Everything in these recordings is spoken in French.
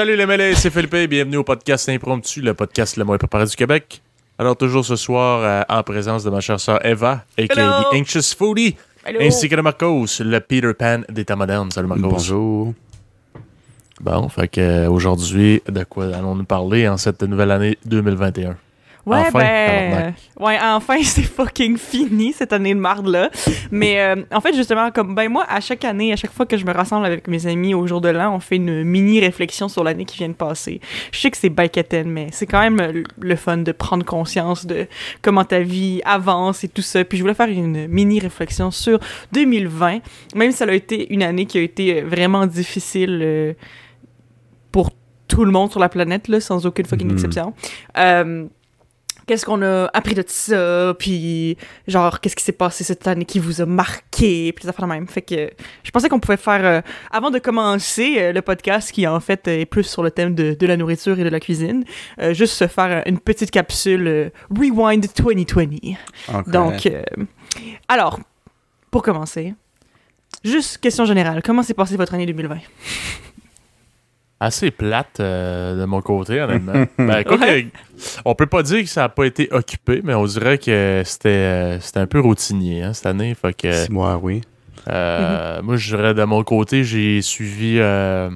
Salut les mêlés, c'est Philippe et bienvenue au podcast Impromptu, le podcast le moins préparé du Québec. Alors, toujours ce soir, euh, en présence de ma chère sœur Eva, a.k.a. Hello. The Anxious Foodie, Allô? ainsi que de Marcos, le Peter Pan des temps modernes. Salut Marcos. Bonjour. Bon, fait que euh, aujourd'hui, de quoi allons-nous parler en cette nouvelle année 2021? Ouais, Enfin, ben. Ouais, enfin, c'est fucking fini cette année de marde-là. Mais euh, en fait, justement, comme ben moi, à chaque année, à chaque fois que je me rassemble avec mes amis au jour de l'an, on fait une mini-réflexion sur l'année qui vient de passer. Je sais que c'est baïquetaine, mais c'est quand même le, fun de prendre conscience de comment ta vie avance et tout ça. Puis je voulais faire une mini-réflexion sur 2020, même si ça a été une année qui a été euh, vraiment difficile euh, pour tout le monde sur la planète, là, sans aucune fucking Mhm. exception. Euh, qu'est-ce qu'on a appris de ça, puis genre, qu'est-ce qui s'est passé cette année qui vous a marqué, puis des affaires de même. Fait que je pensais qu'on pouvait faire, euh, avant de commencer euh, le podcast, qui en fait est plus sur le thème de, de la nourriture et de la cuisine, euh, juste se faire une petite capsule euh, Rewind 2020. Ok. Donc, alors, pour commencer, juste question générale, comment s'est passée votre année 2020? Assez plate euh, de mon côté, honnêtement. ben, quoi Ouais. que- on peut pas dire que ça a pas été occupé, mais on dirait que c'était euh, c'était un peu routinier hein, cette année. Fait que, Six mois, oui. euh, moi, je dirais de mon côté, j'ai suivi euh,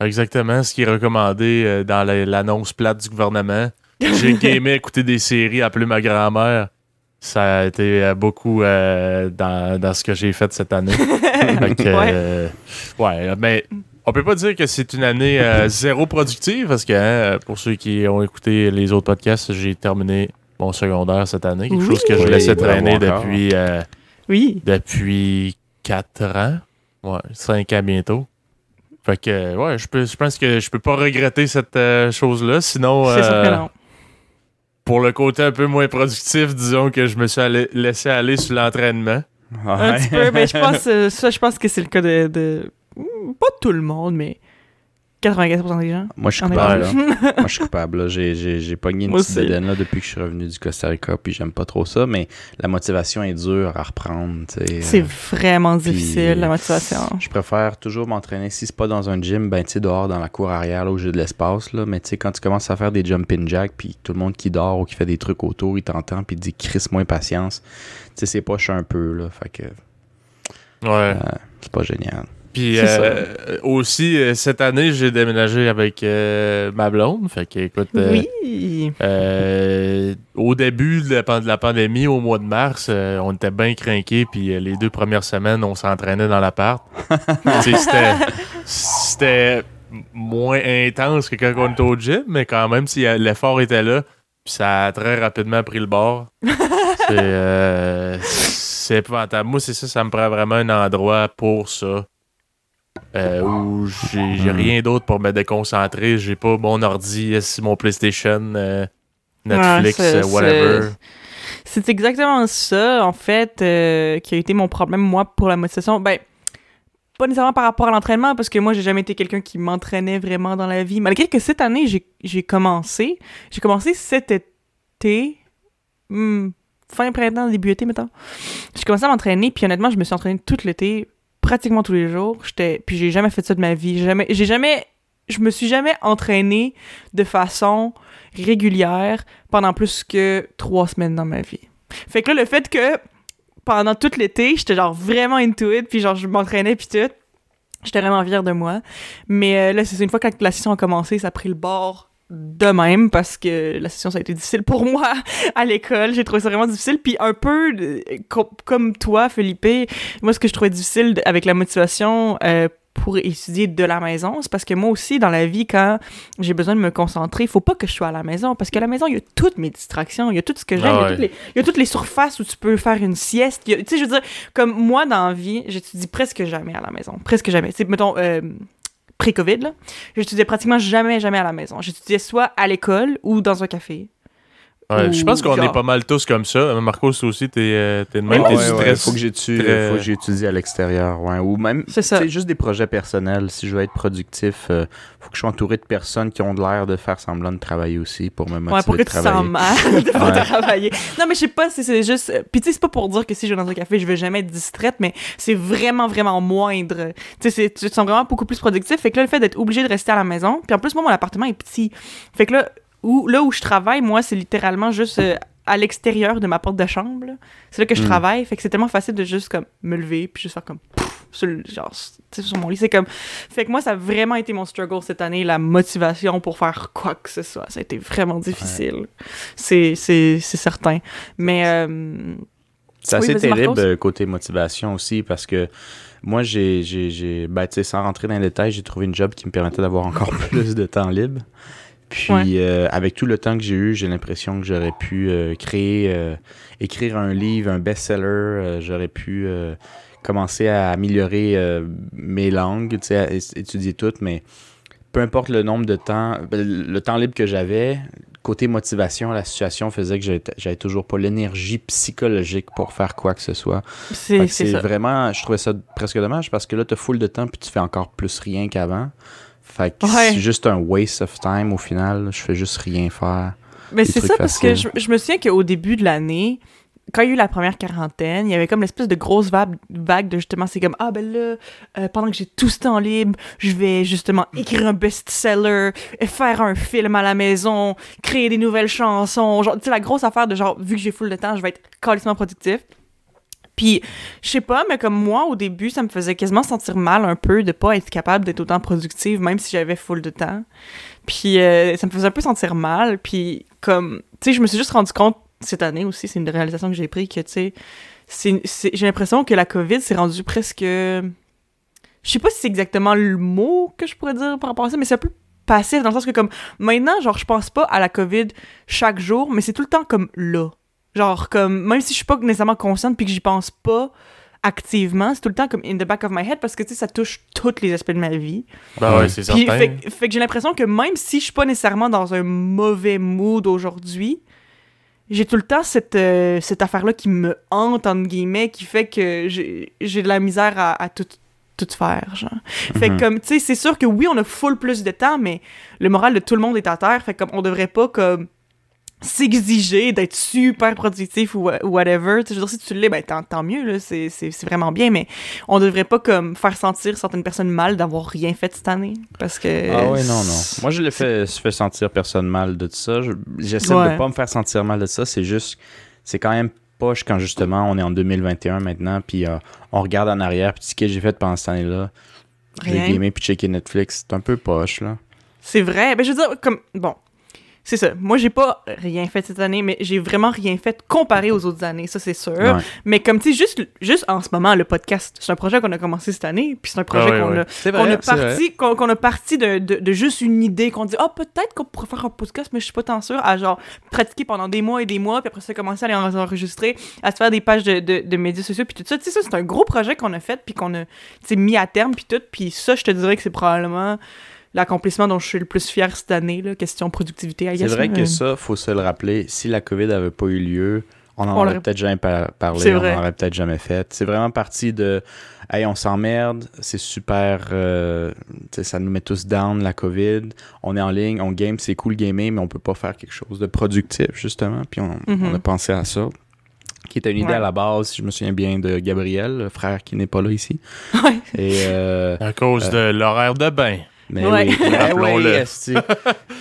exactement ce qui est recommandé euh, dans la- l'annonce plate du gouvernement. J'ai gamé écouter des séries, appelé ma grand-mère. Ça a été euh, beaucoup euh, dans, dans ce que j'ai fait cette année. Fait que, euh, ouais, mais on peut pas dire que c'est une année euh, zéro productive parce que hein, pour ceux qui ont écouté les autres podcasts, j'ai terminé mon secondaire cette année. Quelque Oui. chose que je Oui, laissais traîner depuis, euh, Oui. depuis 4 ans. Ouais, 5 ans bientôt. Fait que, ouais, je, peux, je pense que je peux pas regretter cette euh, chose-là. Sinon, C'est sûr que non. pour le côté un peu moins productif, disons que je me suis allé- laissé aller sur l'entraînement. Un petit peu, mais je pense, ça, je pense que c'est le cas de, de- Pas tout le monde, mais 95% des gens. Moi, je suis coupable. là. Moi, je suis coupable. là. J'ai, j'ai, j'ai pogné une Moi petite bédaine là, depuis que je suis revenu du Costa Rica, puis j'aime pas trop ça, mais la motivation est dure à reprendre. sais. C'est Euh, vraiment puis- difficile, la motivation. Je préfère toujours m'entraîner. Si c'est pas dans un gym, ben tu sais, dehors dans la cour arrière, là où j'ai de l'espace, là. Mais tu sais, quand tu commences à faire des jumping jacks, puis tout le monde qui dort ou qui fait des trucs autour, il t'entend, puis il dit Chris, moins patience. Tu sais, c'est poche un peu, là. Fait que Ouais. euh, c'est pas génial. Puis euh, aussi, euh, cette année, j'ai déménagé avec euh, ma blonde. Fait que, écoute, Oui. euh, au début de la, pan- de la pandémie, au mois de mars, on était bien craqués. Puis les deux premières semaines, on s'entraînait dans l'appart. C'était, moins intense que quand on était au gym, mais quand même, si l'effort était là, puis ça a très rapidement pris le bord. c'est, c'est épouvantable. Moi, c'est ça, ça me prend vraiment un endroit pour ça. Euh, où j'ai, Hmm. rien d'autre pour me déconcentrer. J'ai pas mon ordi, mon PlayStation, euh, Netflix, Ouais, c'est- whatever. C'est exactement ça, en fait, euh, qui a été mon problème, moi, pour la motivation. Ben, pas nécessairement par rapport à l'entraînement, parce que moi, j'ai jamais été quelqu'un qui m'entraînait vraiment dans la vie. Malgré que cette année, j'ai- j'ai commencé. J'ai commencé cet été. hmm, fin printemps, début été, mettons. J'ai commencé à m'entraîner, puis honnêtement, je me suis entraîné tout l'été, pratiquement tous les jours. J'étais, puis j'ai jamais fait ça de ma vie. Jamais, j'ai jamais, je me suis jamais entraîné de façon régulière pendant plus que trois semaines dans ma vie. Fait que là, le fait que pendant tout l'été, j'étais genre vraiment into it, puis genre je m'entraînais puis tout, j'étais vraiment fière de moi. Mais euh, là, c'est une fois que la session a commencé, ça a pris le bord de même parce que la session ça a été difficile pour moi à l'école. J'ai trouvé ça vraiment difficile. Puis un peu euh, co- comme toi Felipe moi ce que je trouvais difficile avec la motivation euh, pour étudier de la maison c'est parce que moi aussi dans la vie quand j'ai besoin de me concentrer il faut pas que je sois à la maison. Parce qu'à la maison il y a toutes mes distractions il y a tout ce que j'aime Ah il y a ouais. toutes les- il y a toutes les surfaces où tu peux faire une sieste. Tu sais je veux dire comme moi dans la vie j'étudie presque jamais à la maison. Presque jamais. Tu sais mettons euh, pré-Covid, j'étudiais pratiquement jamais, jamais à la maison. J'étudiais soit à l'école ou dans un café. Ouais, je pense qu'on genre- est pas mal tous comme ça. Marcos, toi aussi, t'es euh, t'es de même. Ouais, t'es Ouais, stress. faut que j'étudie, très- faut que j'étudie à l'extérieur, ouais. Ou même, C'est ça. c'est juste des projets personnels. Si je veux être productif, euh, faut que je sois entouré de personnes qui ont de l'air de faire semblant de travailler aussi pour me motiver Ouais, pour que de tu sens mal de pas travailler. Non, mais je sais pas si c'est juste. euh, Puis tu sais, c'est pas pour dire que si je vais dans un café, je vais jamais être distraite, mais c'est vraiment, vraiment moindre. Tu sais, c'est- tu te sens vraiment beaucoup plus productif. Fait que là, le fait d'être obligé de rester à la maison. Puis en plus, moi, mon appartement est petit. Fait que là, où, là où je travaille, moi, c'est littéralement juste. euh, à l'extérieur de ma porte de chambre, c'est là que je Mm. travaille, fait que c'est tellement facile de juste comme me lever puis juste faire comme sur, le- genre, sur mon lit, c'est comme fait que moi ça a vraiment été mon struggle cette année, la motivation pour faire quoi que ce soit, ça a été vraiment difficile, c'est c'est c'est certain, mais euh, C'est Oui, assez vas-y, terrible côté motivation aussi parce que moi, j'ai, j'ai, ben, sans rentrer dans les détails, j'ai trouvé une job qui me permettait d'avoir encore plus de temps libre. Puis, Ouais. euh, avec tout le temps que j'ai eu, j'ai l'impression que j'aurais pu euh, créer, euh, écrire un livre, un best-seller. j'aurais pu commencer à améliorer mes langues, tu sais, à étudier toutes, mais peu importe le nombre de temps, ben, le temps libre que j'avais, côté motivation, la situation faisait que j'avais toujours pas l'énergie psychologique pour faire quoi que ce soit. C'est vraiment, je trouvais ça presque dommage parce que là, tu as full de temps puis tu fais encore plus rien qu'avant. Fait que Ouais. c'est juste un waste of time au final. Je fais juste rien faire. Mais c'est ça parce que je, me souviens qu'au début de l'année, quand il y a eu la première quarantaine, il y avait comme l'espèce de grosse vague, vague de justement, c'est comme, ah ben là, euh, pendant que j'ai tout ce temps libre, je vais justement écrire un best-seller, faire un film à la maison, créer des nouvelles chansons, genre, tu sais, la grosse affaire de genre, vu que j'ai full de temps, je vais être carrément productif. Puis, je sais pas, mais comme moi, au début, ça me faisait quasiment sentir mal un peu de pas être capable d'être autant productive, même si j'avais full de temps. Puis, euh, ça me faisait un peu sentir mal. Puis, comme, tu sais, je me suis juste rendu compte cette année aussi, c'est une réalisation que j'ai prise, que, tu sais, j'ai l'impression que la COVID s'est rendue presque. Je sais pas si c'est exactement le mot que je pourrais dire par rapport à ça, mais c'est un peu passif dans le sens que, comme, maintenant, genre, je pense pas à la COVID chaque jour, mais c'est tout le temps comme là. Genre, comme, même si je suis pas nécessairement consciente puis que j'y pense pas activement, c'est tout le temps comme in the back of my head parce que, tu sais, ça touche tous les aspects de ma vie. Ben ouais, c'est Puis, certain. fait, fait que j'ai l'impression que même si je suis pas nécessairement dans un mauvais mood aujourd'hui, j'ai tout le temps cette, euh, cette affaire-là qui me hante, entre guillemets, qui fait que j'ai j'ai de la misère à, à tout, tout faire, genre. Fait que, Mhm. comme, tu sais, c'est sûr que oui, on a full plus de temps, mais le moral de tout le monde est à terre, fait comme, on devrait pas, comme, s'exiger d'être super productif ou ou whatever. Tu sais, je veux dire, si tu l'es, ben tant, tant mieux, là, c'est c'est- c'est vraiment bien, mais on devrait pas comme faire sentir certaines personnes mal d'avoir rien fait cette année. Parce que. Ah ouais, non, non. Moi, je le fais, je fais sentir personne mal de ça. Je- J'essaie Ouais. de pas me faire sentir mal de ça. C'est juste, c'est quand même poche quand justement on est en 2021 maintenant, puis euh, on regarde en arrière, puis ce que j'ai fait pendant cette année-là, j'ai gamé puis checké Netflix. C'est un peu poche, là. C'est vrai. Ben, je veux dire, comme. Bon. C'est ça. Moi, j'ai pas rien fait cette année, mais j'ai vraiment rien fait comparé aux autres années, ça, c'est sûr. Ouais. Mais comme, tu sais, juste, juste en ce moment, le podcast, c'est un projet qu'on a commencé cette année, puis c'est un projet Ah qu'on ouais. a a parti, qu'on, a parti de, de, de juste une idée, qu'on dit, ah, peut-être qu'on pourrait faire un podcast, mais je suis pas tant sûre, à genre pratiquer pendant des mois et des mois, puis après ça, commencer à les en- enregistrer, à se faire des pages de, de, de médias sociaux, puis tout ça. Tu sais, ça, c'est un gros projet qu'on a fait, puis qu'on a, mis à terme, puis tout. Puis ça, je te dirais que c'est probablement l'accomplissement dont je suis le plus fier cette année, là, question productivité, C'est vrai que ça, faut se le rappeler. Si la COVID avait pas eu lieu, on en On aurait peut-être jamais par- parlé, on vrai. en aurait peut-être jamais fait. C'est vraiment parti de Hey, on s'emmerde, c'est super, euh, ça nous met tous down, la COVID. On est en ligne, on game, c'est cool gamer, mais on peut pas faire quelque chose de productif, justement. Puis on, Mhm. on a pensé à ça. Qui était une idée Ouais. à la base, si je me souviens bien, de Gabriel, le frère qui n'est pas là ici. Ouais. Et euh, À cause de l'horaire de bain. Mais Ouais. oui, Rappelons-le.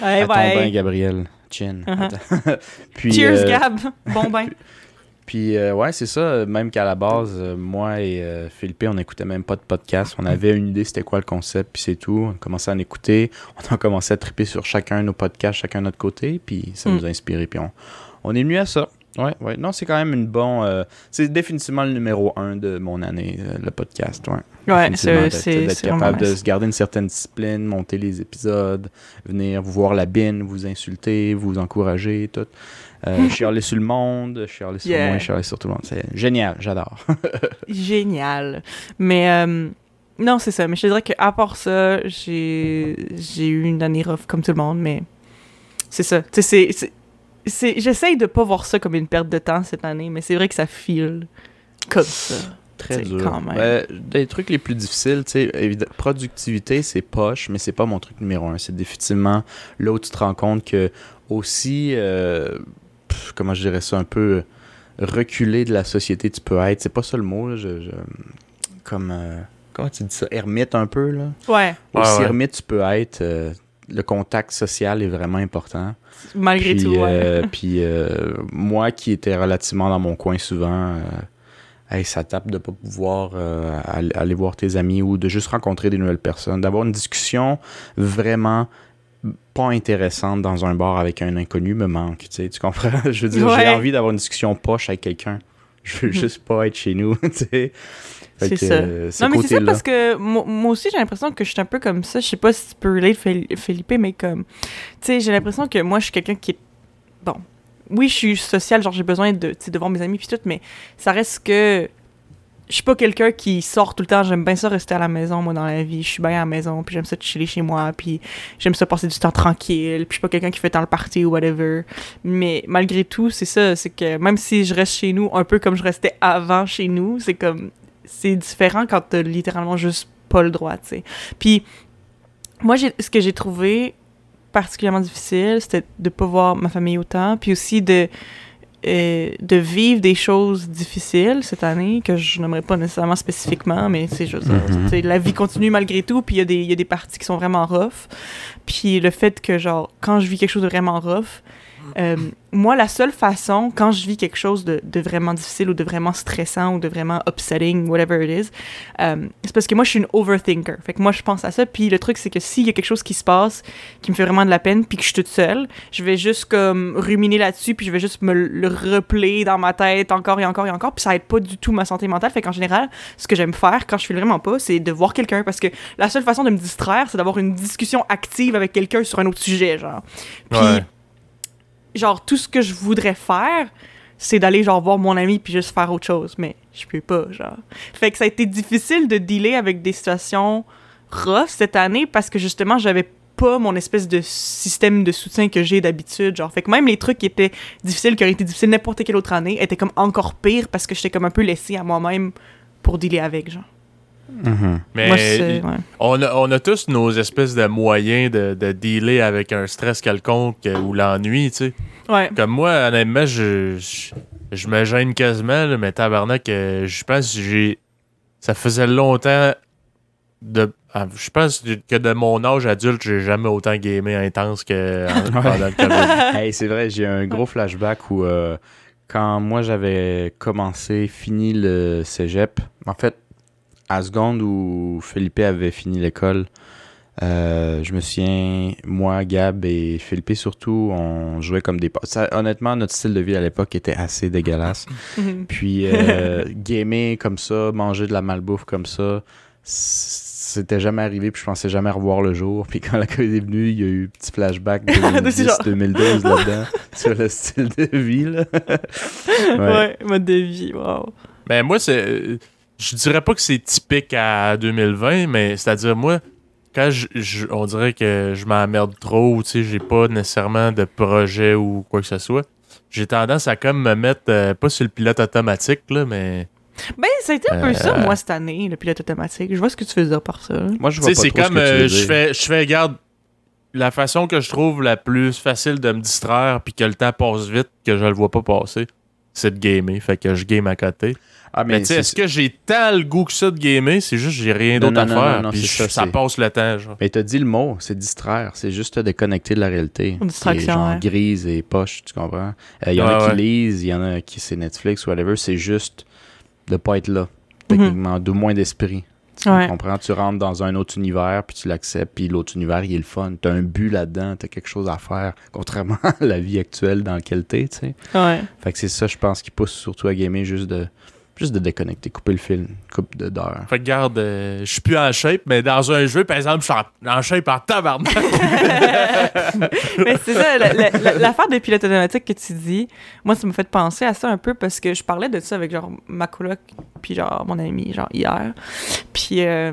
Ouais, bain, Gabriel. Chin. Uh-huh. Puis, Cheers, euh, Gab! Bon ben. Puis euh, ouais, c'est ça. Même qu'à la base, euh, moi et euh, Philippe, on n'écoutait même pas de podcast. On avait une idée, c'était quoi le concept, puis c'est tout. On a commencé à en écouter. On a commencé à triper sur chacun nos podcasts, chacun de notre côté, puis ça Mm. nous a inspiré. Puis on, on est venu à ça. Ouais, ouais. Non, c'est quand même une bonne. euh, c'est définitivement le numéro un de mon année, euh, le podcast. Ouais. Ouais, c'est d'être- capable de se garder une certaine discipline, monter les épisodes, venir vous voir la bine, vous insulter, vous encourager, tout. Euh, chialer sur le monde, chialer sur Yeah. moi, chialer sur tout le monde. C'est génial, j'adore. Génial. Mais euh, non, c'est ça. Mais je te dirais qu'à part ça, j'ai eu une année rough comme tout le monde, mais c'est ça. Tu sais, c'est j'essaye de pas voir ça comme une perte de temps cette année, mais c'est vrai que ça file comme ça. Très dur. quand même. Ben, des trucs les plus difficiles, tu sais, productivité, c'est poche, mais c'est pas mon truc numéro un. C'est définitivement là où tu te rends compte que aussi, euh, pff, comment je dirais ça, un peu reculé de la société tu peux être. C'est pas ça le mot, là, je, je- comme, euh, comment tu dis ça, ermite un peu, là? Ouais, Ouais, Aussi ouais. ermite tu peux être, euh, le contact social est vraiment important. malgré Puis, tout, ouais. euh, puis euh, moi qui étais relativement dans mon coin souvent, euh, hey, ça tape de pas pouvoir aller, voir tes amis ou de juste rencontrer des nouvelles personnes, d'avoir une discussion vraiment pas intéressante dans un bar avec un inconnu me manque, tu sais, tu comprends? Je veux dire, j'ai envie d'avoir une discussion poche avec quelqu'un. Je veux juste pas être chez nous, tu sais. C'est ça. euh, Non, mais c'est ça parce que moi, moi aussi, j'ai l'impression que je suis un peu comme ça. Je sais pas si tu peux relate, Fel- Felipe, mais comme. Tu sais, j'ai l'impression que moi, je suis quelqu'un qui est. Bon. Oui, je suis sociale, genre j'ai besoin de, tu sais, de voir mes amis puis tout, mais ça reste que. Je suis pas quelqu'un qui sort tout le temps. J'aime bien ça rester à la maison, moi, dans la vie. Je suis bien à la maison, puis j'aime ça chiller chez moi, puis j'aime ça passer du temps tranquille, puis je suis pas quelqu'un qui fait tant le party ou whatever. Mais malgré tout, c'est ça, c'est que même si je reste chez nous un peu comme je restais avant chez nous, c'est comme c'est différent quand t'as littéralement juste pas le droit, tu sais. Puis moi, ce que j'ai trouvé particulièrement difficile, c'était de pas voir ma famille autant, puis aussi de euh, de vivre des choses difficiles cette année que je n'aimerais pas nécessairement spécifiquement, mais c'est juste sais, la vie continue malgré tout, puis il y a des il y a des parties qui sont vraiment rough. Puis le fait que genre quand je vis quelque chose de vraiment rough, euh, moi, la seule façon, quand je vis quelque chose de, vraiment difficile ou de vraiment stressant ou de vraiment upsetting, whatever it is, euh, c'est parce que moi, je suis une overthinker. Fait que moi, je pense à ça. Puis le truc, c'est que s'il y a quelque chose qui se passe qui me fait vraiment de la peine, puis que je suis toute seule, je vais juste comme ruminer là-dessus, puis je vais juste me le replayer dans ma tête encore et encore et encore, puis ça aide pas du tout ma santé mentale. Fait qu'en général, ce que j'aime faire quand je fais vraiment pas, c'est de voir quelqu'un, parce que la seule façon de me distraire, c'est d'avoir une discussion active avec quelqu'un sur un autre sujet, genre. Puis Ouais. Genre tout ce que je voudrais faire c'est d'aller genre voir mon ami puis juste faire autre chose. Mais je peux pas genre. Fait que ça a été difficile de dealer avec des situations rough cette année parce que justement j'avais pas mon espèce de système de soutien que j'ai d'habitude genre. Fait que même les trucs qui étaient difficiles qui auraient été difficiles n'importe quelle autre année étaient comme encore pire parce que j'étais comme un peu laissée à moi-même pour dealer avec genre Mais moi c'est ouais. on, a, on a tous nos espèces de moyens de, de dealer avec un stress quelconque euh, ou l'ennui, tu sais. ouais Comme moi, honnêtement, je, je, je me gêne quasiment, là, mais tabarnak, euh, je pense que j'ai. Ça faisait longtemps de. ah, Je pense que de mon âge adulte, j'ai jamais autant gamé intense que en- pendant le COVID. Hey, c'est vrai, j'ai un gros flashback où euh, quand moi j'avais commencé, fini le cégep, en fait, à seconde où Philippe avait fini l'école, euh, je me souviens, moi, Gab et Philippe surtout, on jouait comme des... Ça, honnêtement, notre style de vie à l'époque était assez dégueulasse. Mhm. Puis euh, gamer comme ça, manger de la malbouffe comme ça, c'était jamais arrivé, puis je pensais jamais revoir le jour. Puis quand la COVID est venue, il y a eu un petit flashback De ce genre. 2010-2012 là-dedans sur le style de vie. Là. ouais. Ouais. mode de vie wow Mais moi, c'est. Je dirais pas que c'est typique à 2020, mais c'est-à-dire, moi, quand je, je- on dirait que je m'emmerde trop, ou tu sais, j'ai pas nécessairement de projet ou quoi que ce soit, j'ai tendance à comme me mettre, euh, pas sur le pilote automatique, là, mais. ben ça a été un peu ça Euh. moi cette année le pilote automatique je vois ce que tu veux dire par ça. Moi, je vois pas c'est trop ce comme, que tu veux euh, je dire. fais, je fais, garde, la façon que je trouve la plus facile de me distraire, puis que le temps passe vite, que je le vois pas passer, c'est de gamer. Fait que je game à côté. Ah, Mais, tu sais, est-ce que j'ai tant le goût que ça de gamer? C'est juste que j'ai rien d'autre à non, faire. non, non, puis je- ça, passe le temps, genre. Mais t'as dit le mot, c'est distraire. C'est juste te déconnecter de la réalité. Une distraction, genre ouais. grise et poche, tu comprends? Il y en a qui ouais. lisent, il y en a qui c'est Netflix, whatever. C'est juste de pas être là. Mhm. Techniquement, de moins d'esprit. Tu comprends? Tu rentres dans un autre univers, puis tu l'acceptes, puis l'autre univers, il est le fun. T'as un but là-dedans, t'as quelque chose à faire, contrairement à la vie actuelle dans laquelle t'es, tu ouais Fait que c'est ça, je pense, qui pousse surtout à gamer, juste de, juste de déconnecter, couper le film, coupe de d'heures. Fait que garde, euh, je suis plus en shape, mais dans un jeu, par exemple, je suis en, en shape en tabarnak. Mais c'est ça, la- la- la- l'affaire des pilotes automatiques que tu dis, moi, ça m'a fait penser à ça un peu parce que je parlais de ça avec genre ma coloc, puis genre mon ami, genre hier. Puis euh,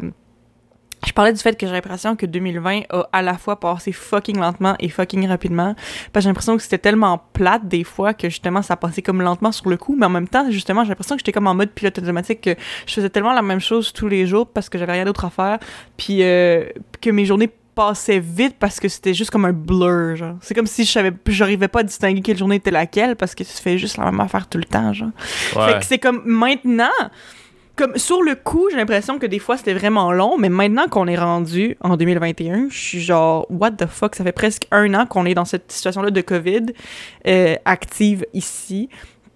je parlais du fait que j'ai l'impression que 2020 a à la fois passé fucking lentement et fucking rapidement. Parce que j'ai l'impression que c'était tellement plate des fois que justement ça passait comme lentement sur le coup. Mais en même temps, justement, j'ai l'impression que j'étais comme en mode pilote automatique, que je faisais tellement la même chose tous les jours parce que j'avais rien d'autre à faire. Puis euh, que mes journées passaient vite parce que c'était juste comme un blur, genre. C'est comme si je savais, j'arrivais pas à distinguer quelle journée était laquelle parce que tu fais juste la même affaire tout le temps, genre. Ouais. Fait que c'est comme maintenant, comme sur le coup, j'ai l'impression que des fois c'était vraiment long, mais maintenant qu'on est rendu en 2021, je suis genre, what the fuck, ça fait presque un an qu'on est dans cette situation-là de COVID euh, active ici.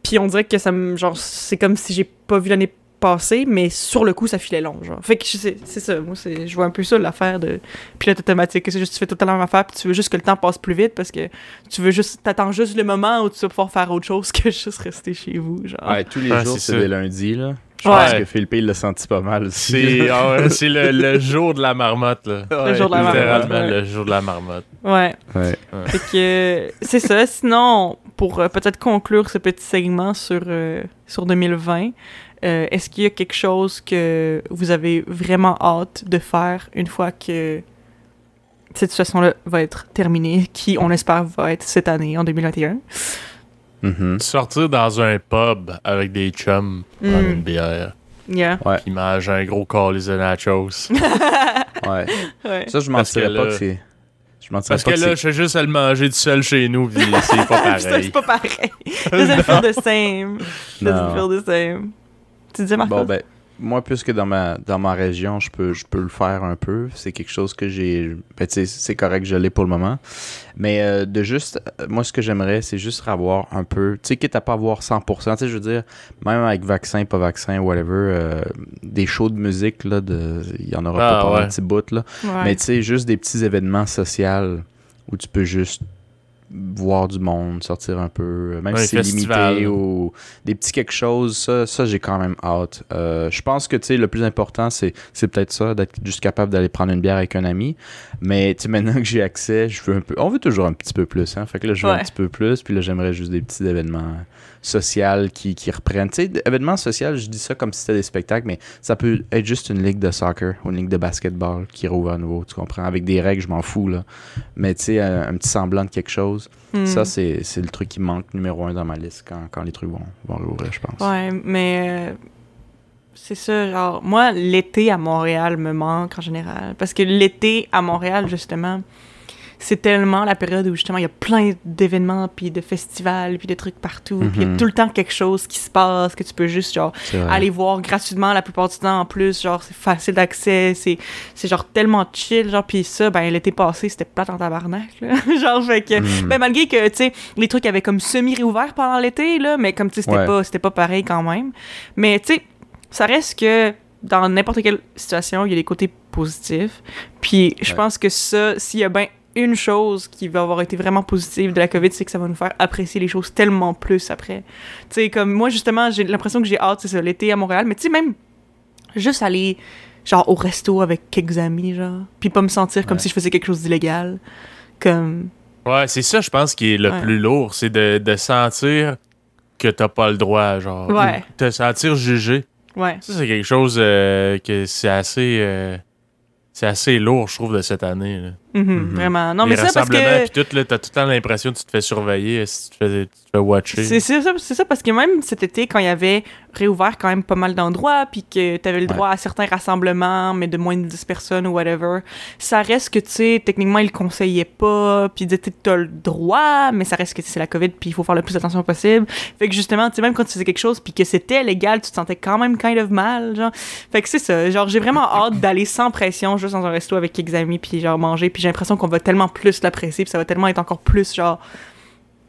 Puis on dirait que ça me. Genre, c'est comme si j'ai pas vu l'année passée, mais sur le coup, ça filait long, genre. Fait que je sais- c'est ça, moi, c'est, je vois un peu ça, l'affaire de pilote automatique. que C'est juste, tu fais même affaire, puis tu veux juste que le temps passe plus vite parce que tu veux juste. T'attends juste le moment où tu vas pouvoir faire autre chose que juste rester chez vous, genre. Ouais, tous les jours, c'est des lundis, là. Je Ouais. pense que Philippe, il l'a senti pas mal aussi. C'est ah c'est le, le jour de la marmotte, là. Le jour de la marmotte, Littéralement, ouais. le jour de la marmotte. Ouais. Ouais. Fait que c'est ça. Sinon, pour euh, peut-être conclure ce petit segment sur, euh, sur 2020, euh, est-ce qu'il y a quelque chose que vous avez vraiment hâte de faire une fois que cette situation-là va être terminée, qui, on espère, va être cette année, en 2021? Mhm. Sortir dans un pub avec des chums, prendre Mm. une bière, Yeah. puis manger un gros calice de nachos. Ouais. Ouais. Ça, je que mentirais pas là- que c'est. Je mentirais Parce pas que que là, c'est. je fais juste à le manger tout seul chez nous, puis c'est pas C'est pareil. pas pareil. Doesn't feel the same. Doesn't feel the same. Tu disais, Marcos? Bon, ben, moi, puisque dans ma, dans ma région, je peux, je peux le faire un peu. C'est quelque chose que j'ai. Ben, tu sais, c'est correct, je l'ai pour le moment. Mais euh, de juste. euh, Moi, ce que j'aimerais, c'est juste avoir un peu. Tu sais, quitte à pas avoir 100%. Tu sais, je veux dire, même avec vaccin, pas vaccin, whatever, euh, des shows de musique, là, de, il y en aura Ah, pas pendant ouais. un petit bout, là. Ouais. Mais tu sais, juste des petits événements sociaux où tu peux juste voir du monde, sortir un peu, même Un si c'est limité ou des petits quelque chose, ça, ça j'ai quand même hâte. Euh, je pense que tu sais, le plus important, c'est, c'est peut-être ça, d'être juste capable d'aller prendre une bière avec un ami. Mais tu sais, maintenant que j'ai accès, je veux un peu. On veut toujours un petit peu plus, hein. Fait que là, je veux Ouais. un petit peu plus, puis là, j'aimerais juste des petits événements sociaux qui, qui reprennent. Tu sais, événements sociaux, je dis ça comme si c'était des spectacles, mais ça peut être juste une ligue de soccer ou une ligue de basketball qui rouvre à nouveau, tu comprends? Avec des règles, je m'en fous, là. Mais tu sais, un, un petit semblant de quelque chose, Hmm. ça, c'est c'est le truc qui manque numéro un dans ma liste quand, quand les trucs vont, vont rouvrir, je pense. Ouais, mais euh, c'est ça, genre, moi, l'été à Montréal me manque en général. Parce que l'été à Montréal, justement, c'est tellement la période où, justement, il y a plein d'événements, puis de festivals, puis de trucs partout. Puis il y a Mhm. tout le temps quelque chose qui se passe, que tu peux juste, genre, aller voir gratuitement la plupart du temps en plus. Genre, c'est facile d'accès, c'est, c'est genre tellement chill. Genre, puis ça, ben, l'été passé, c'était plate en tabarnak, là. genre, fait que. Mm. Ben, malgré que, tu sais, les trucs avaient comme semi-réouvert pendant l'été, là, mais comme, tu sais, c'était Ouais. pas, c'était pas pareil quand même. Mais, tu sais, ça reste que dans n'importe quelle situation, il y a des côtés positifs. Puis, je Ouais. pense que ça, s'il y a bien une chose qui va avoir été vraiment positive de la COVID, c'est que ça va nous faire apprécier les choses tellement plus après. Tu sais, comme moi, justement, j'ai l'impression que j'ai hâte, c'est ça, l'été à Montréal, mais tu sais, même juste aller, genre, au resto avec quelques amis, genre, puis pas me sentir comme Ouais. si je faisais quelque chose d'illégal. Comme, Ouais, c'est ça, je pense, qui est le Ouais. plus lourd. C'est de, de sentir que t'as pas le droit, genre. Ouais. Ou Te sentir jugé. ouais. Ça, c'est quelque chose euh, que c'est assez. euh, c'est assez lourd, je trouve, de cette année. là. Mhm, Mhm. Vraiment. Non, Les mais ça, parce que. puis tout, là, t'as tout le temps l'impression que tu te fais surveiller si tu te fais, tu te fais watcher. C'est ça, ça, parce que même cet été, quand il y avait réouvert quand même pas mal d'endroits, puis que t'avais le Ouais. droit à certains rassemblements, mais de moins de 10 personnes ou whatever, ça reste que, tu sais, techniquement, ils le conseillaient pas, puis t'as le droit, mais ça reste que c'est la COVID, puis il faut faire le plus attention possible. Fait que justement, tu sais, même quand tu faisais quelque chose, puis que c'était légal, tu te sentais quand même kind of mal, genre. Fait que c'est ça, genre, j'ai vraiment hâte d'aller sans pression, juste dans un resto avec quelques amis, puis genre manger, puis j'ai l'impression qu'on va tellement plus l'apprécier, puis ça va tellement être encore plus, genre,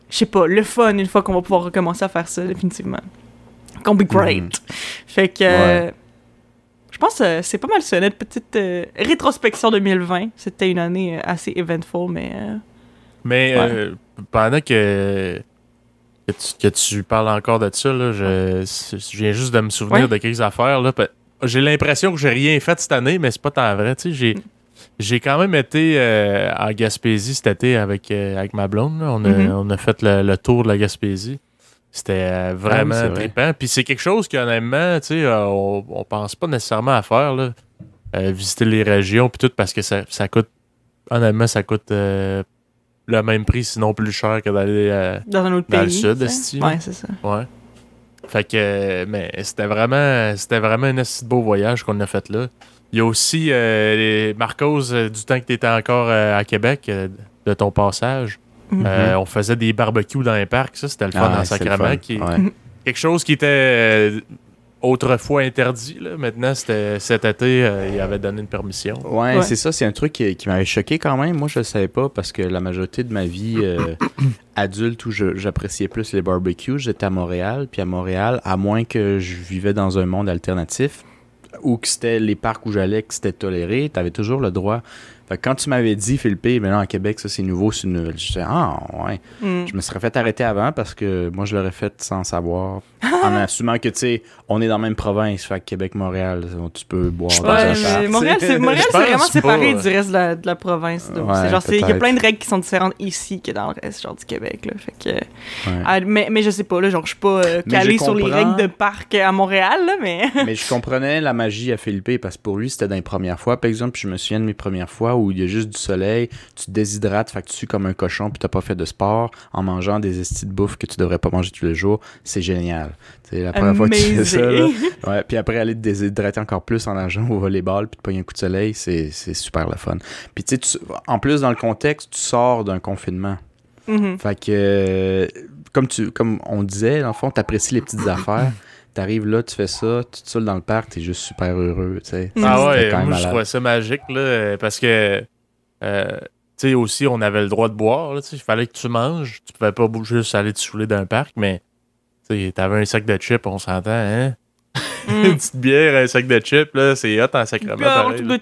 je sais pas, le fun une fois qu'on va pouvoir recommencer à faire ça, définitivement. Gonna be great. Mhm. Fait que. euh, Ouais. je pense que c'est pas mal ça, notre petite euh, rétrospection 2020. C'était une année euh, assez eventful, mais. euh, Mais Ouais. euh, pendant que, que, tu, que tu parles encore de ça, là, je, je viens juste de me souvenir Ouais. de quelques affaires. Là, j'ai l'impression que j'ai rien fait cette année, mais c'est pas tant vrai. Tu sais, j'ai, j'ai quand même été euh, en Gaspésie cet été avec, euh, avec ma blonde. là. On, a, Mhm. on a fait le, le tour de la Gaspésie. C'était euh, vraiment Ah oui, vrai. trippant. Puis c'est quelque chose qu'honnêtement, tu sais, euh, on, on pense pas nécessairement à faire. Là. euh, visiter les régions, puis tout, parce que ça, ça coûte, honnêtement, ça coûte euh, le même prix, sinon plus cher que d'aller euh, Dans un autre dans pays. le sud. Ouais, c'est ça. Ouais. Fait que, euh, mais c'était vraiment, c'était vraiment un assez beau voyage qu'on a fait là. Il y a aussi euh, les Marcos, euh, du temps que tu étais encore euh, à Québec, euh, de ton passage. Mhm. Euh, on faisait des barbecues dans les parcs, ça c'était le fun Ah, le Sacrement. fun. Qui, Ouais. quelque chose qui était euh, autrefois interdit. Là. Maintenant, c'était cet été, euh, il avait donné une permission. Ouais, Ouais. c'est ça, c'est un truc qui, qui m'avait choqué quand même. Moi, je le savais pas parce que la majorité de ma vie euh, adulte où j'appréciais plus les barbecues, j'étais à Montréal. Puis à Montréal, à moins que je vivais dans un monde alternatif ou que c'était les parcs où j'allais, que c'était toléré, tu toujours le droit. Fait que quand tu m'avais dit, Philippe, mais là, en Québec, ça c'est nouveau, c'est une nouvelle. Je disais, ah, ouais. Mm. Je me serais fait arrêter avant parce que moi, je l'aurais fait sans savoir. en assumant que, tu sais, on est dans la même province. Fait que Québec, Montréal, tu peux boire dans Ouais, un parc, Montréal, c'est vraiment séparé pas. du reste de la, de la province. donc. Ouais, genre, il y a plein de règles qui sont différentes ici que dans le reste genre, du Québec. Là, fait que, Ouais. Ah, mais, mais je sais pas, là, genre, je suis pas euh, je sur les règles de parc à Montréal, là, mais. Mais je comprenais la magie à Philippe parce que pour lui, c'était dans les premières fois. Par exemple, je me souviens de mes premières fois où il y a juste du soleil, tu te déshydrates, fait que tu sues comme un cochon, puis t'as pas fait de sport en mangeant des estis de bouffe que tu devrais pas manger tous les jours. C'est génial. C'est la première fois que tu fais ça. là. Ouais, puis après, aller te déshydrater encore plus en nageant au volleyball, puis te pogner un coup de soleil, c'est c'est super le fun. Puis tu sais, en plus, dans le contexte, tu sors d'un confinement. Mhm. Fait que, comme, tu, comme on disait, dans le fond, t'apprécies les petites affaires. T'arrives là, tu fais ça, tu te saoules dans le parc, t'es juste super heureux, tu sais. Ah ouais, quand même moi je trouvais ça magique là, parce que euh, tu sais aussi on avait le droit de boire, là, tu sais, il fallait que tu manges, tu pouvais pas juste aller te saouler d'un parc, mais tu sais, t'avais un sac de chips, on s'entend, hein? Une Mm. petite bière, un sac de chips, là, c'est hot en sacrement pareil, là.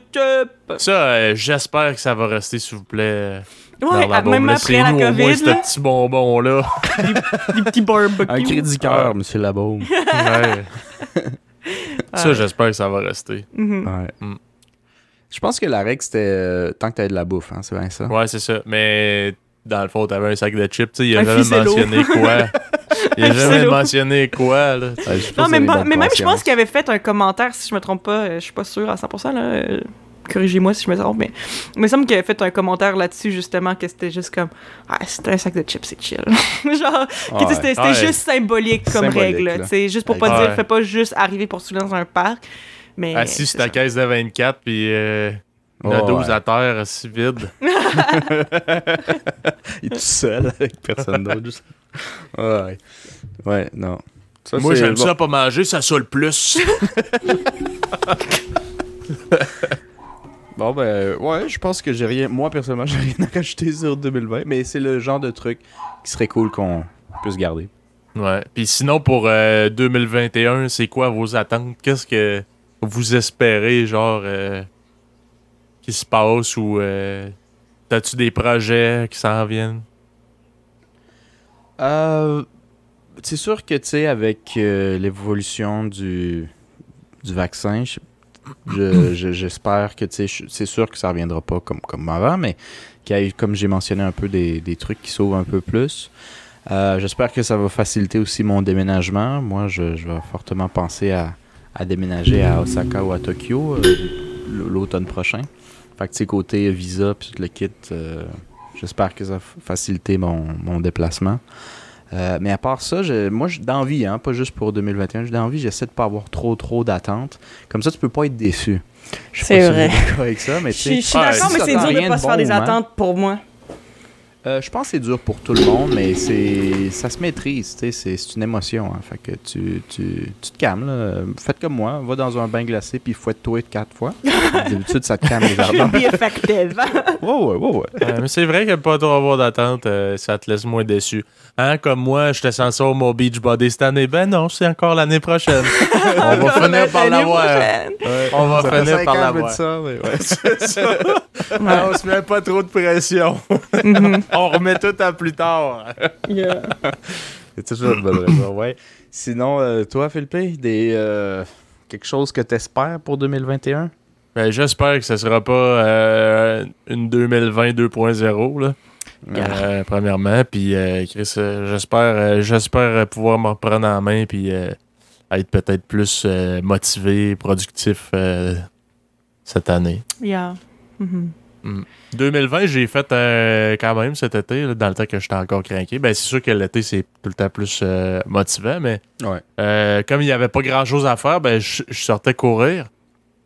Ça, euh, j'espère que ça va rester, s'il vous plaît. Dans Ouais, la ah, bombe, même après la où, au moins, COVID, ce là, petit bonbon-là? des petits barbecues. Un cri du cœur, monsieur Labaume. Ouais. Ça, Ouais. j'espère que ça va rester. Mhm. Ouais. Mm. Je pense que la règle, c'était euh, tant que t'avais de la bouffe, hein, c'est bien ça. Ouais, c'est ça. Mais dans le fond, t'avais un sac de chips, tu sais, il a Un jamais mentionné quoi. Il a Un jamais mentionné quoi, là. Ouais, Non, mais, même, je pense qu'il avait fait un commentaire, si je me trompe pas, euh, je suis pas sûre à 100%, là. Corrigez-moi si je me trompe, mais il me semble qu'il avait fait un commentaire là-dessus, justement, que c'était juste comme Ah, c'était un sac de chips, c'est chill. Genre, Ouais. c'était c'était Ouais. juste symbolique comme Symbolique, règle, tu sais, juste pour pas Ouais. dire, fais pas juste arriver pour se dans un parc. Mais, Assis sur c'est ta caisse de 24, puis euh, Oh, 12 ouais. à terre, assis vide. Il est tout seul avec personne d'autre. juste- Ouais. Ouais, non. Ça, Moi, c'est- j'aime bon. ça pas manger, ça saoule plus. Bon, ben, ouais, je pense que j'ai rien. Moi, personnellement, j'ai rien à rajouter sur 2020, mais c'est le genre de truc qui serait cool qu'on puisse garder. ouais. Puis sinon, pour euh, 2021, c'est quoi vos attentes? Qu'est-ce que vous espérez, genre, euh, qui se passe ou euh, t'as-tu des projets qui s'en viennent? Euh, c'est sûr que, tu sais, avec euh, l'évolution du, du vaccin, je- je- je- j'espère que, c'est sûr que ça reviendra pas comme, comme avant, mais qu'il y ait, comme j'ai mentionné un peu, des, des trucs qui sauvent un peu plus. Euh, j'espère que ça va faciliter aussi mon déménagement. Moi, je, je vais fortement penser à, à déménager à Osaka ou à Tokyo euh, l'automne prochain. Fait que, côté visa puis tout le kit, euh, j'espère que ça va faciliter mon, mon déplacement. Euh, mais à part ça, je- moi, j'ai d'envie, hein, pas juste pour 2021, j'ai d'envie, j'essaie de pas avoir trop, trop d'attentes. Comme ça, tu peux pas être déçu. C'est si vrai. vous êtes d'accord avec ça, mais Je tu suis je d'accord, mais c'est dur de pas se faire bon des moment, attentes pour moi. Euh, je pense que c'est dur pour tout le monde, mais c'est ça se maîtrise, tu sais, c'est une émotion. Hein, fait que tu, tu, tu te calmes, là. Faites comme moi, va dans un bain glacé puis fouette-toi quatre fois. D'habitude, ça te calme les ardeurs. Be effective. Ouais, ouais, ouais, ouais. Euh, mais c'est vrai que pas trop avoir d'attente, euh, ça te laisse moins déçu. Hein, comme moi, j'étais censé avoir mon beach body cette année. Ben non, c'est encore l'année prochaine. On va finir par l'avoir. prochaine. On va finir par l'avoir. ouais. C'est ça. Ouais. on se met pas trop de pression. Mhm. On remet tout à plus tard. Yeah. C'est toujours une bonne raison, ouais. Sinon, euh, toi, Philippe, des, euh, quelque chose que tu espères pour 2021? Ben, j'espère que ce sera pas euh, une 2020 2.0 là. Euh, premièrement, puis euh, Chris, euh, j'espère, euh, j'espère pouvoir me reprendre en main puis euh, être peut-être plus euh, motivé, productif euh, cette année. Yeah. Mhm. 2020, j'ai fait euh, quand même cet été, là, dans le temps que j'étais encore craqué. Ben, c'est sûr que l'été, c'est tout le temps plus euh, motivant, mais Ouais. euh, comme il n'y avait pas grand-chose à faire, ben, je sortais courir.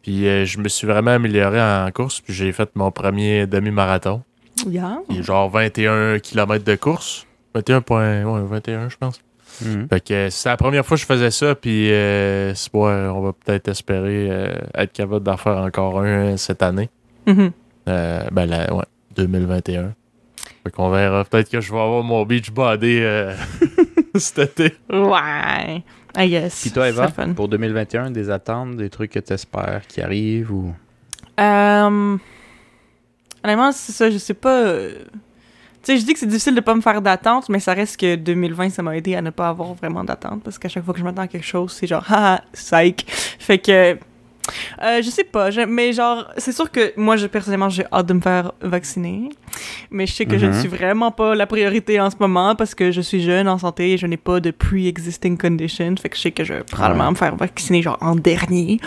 Puis euh, je me suis vraiment amélioré en course, puis j'ai fait mon premier demi-marathon. Yeah. Genre 21 km de course. 21 points, ouais, 21, je pense. Mhm. Fait que c'est la première fois que je faisais ça, puis euh, ouais, on va peut-être espérer euh, être capable d'en faire encore un cette année. Mhm. Euh, ben, la, ouais, 2021. Fait qu'on verra. Peut-être que je vais avoir mon beach body euh, cet été. Ouais. I guess. Puis toi, Eva, fun. pour 2021, des attentes, des trucs que tu espères qui arrivent ou? Euh, Honnêtement, c'est ça, je sais pas. Tu sais, je dis que c'est difficile de pas me faire d'attente, mais ça reste que 2020, ça m'a aidé à ne pas avoir vraiment d'attente parce qu'à chaque fois que je m'attends à quelque chose, c'est genre, haha, psych. Fait que. Euh, je sais pas, je- mais genre, c'est sûr que moi, je, personnellement, j'ai hâte de me faire vacciner. Mais je sais que je ne Mhm. suis vraiment pas la priorité en ce moment parce que je suis jeune, en santé et je n'ai pas de pre-existing condition. Fait que je sais que je vais probablement Ouais. me faire vacciner, genre, en dernier.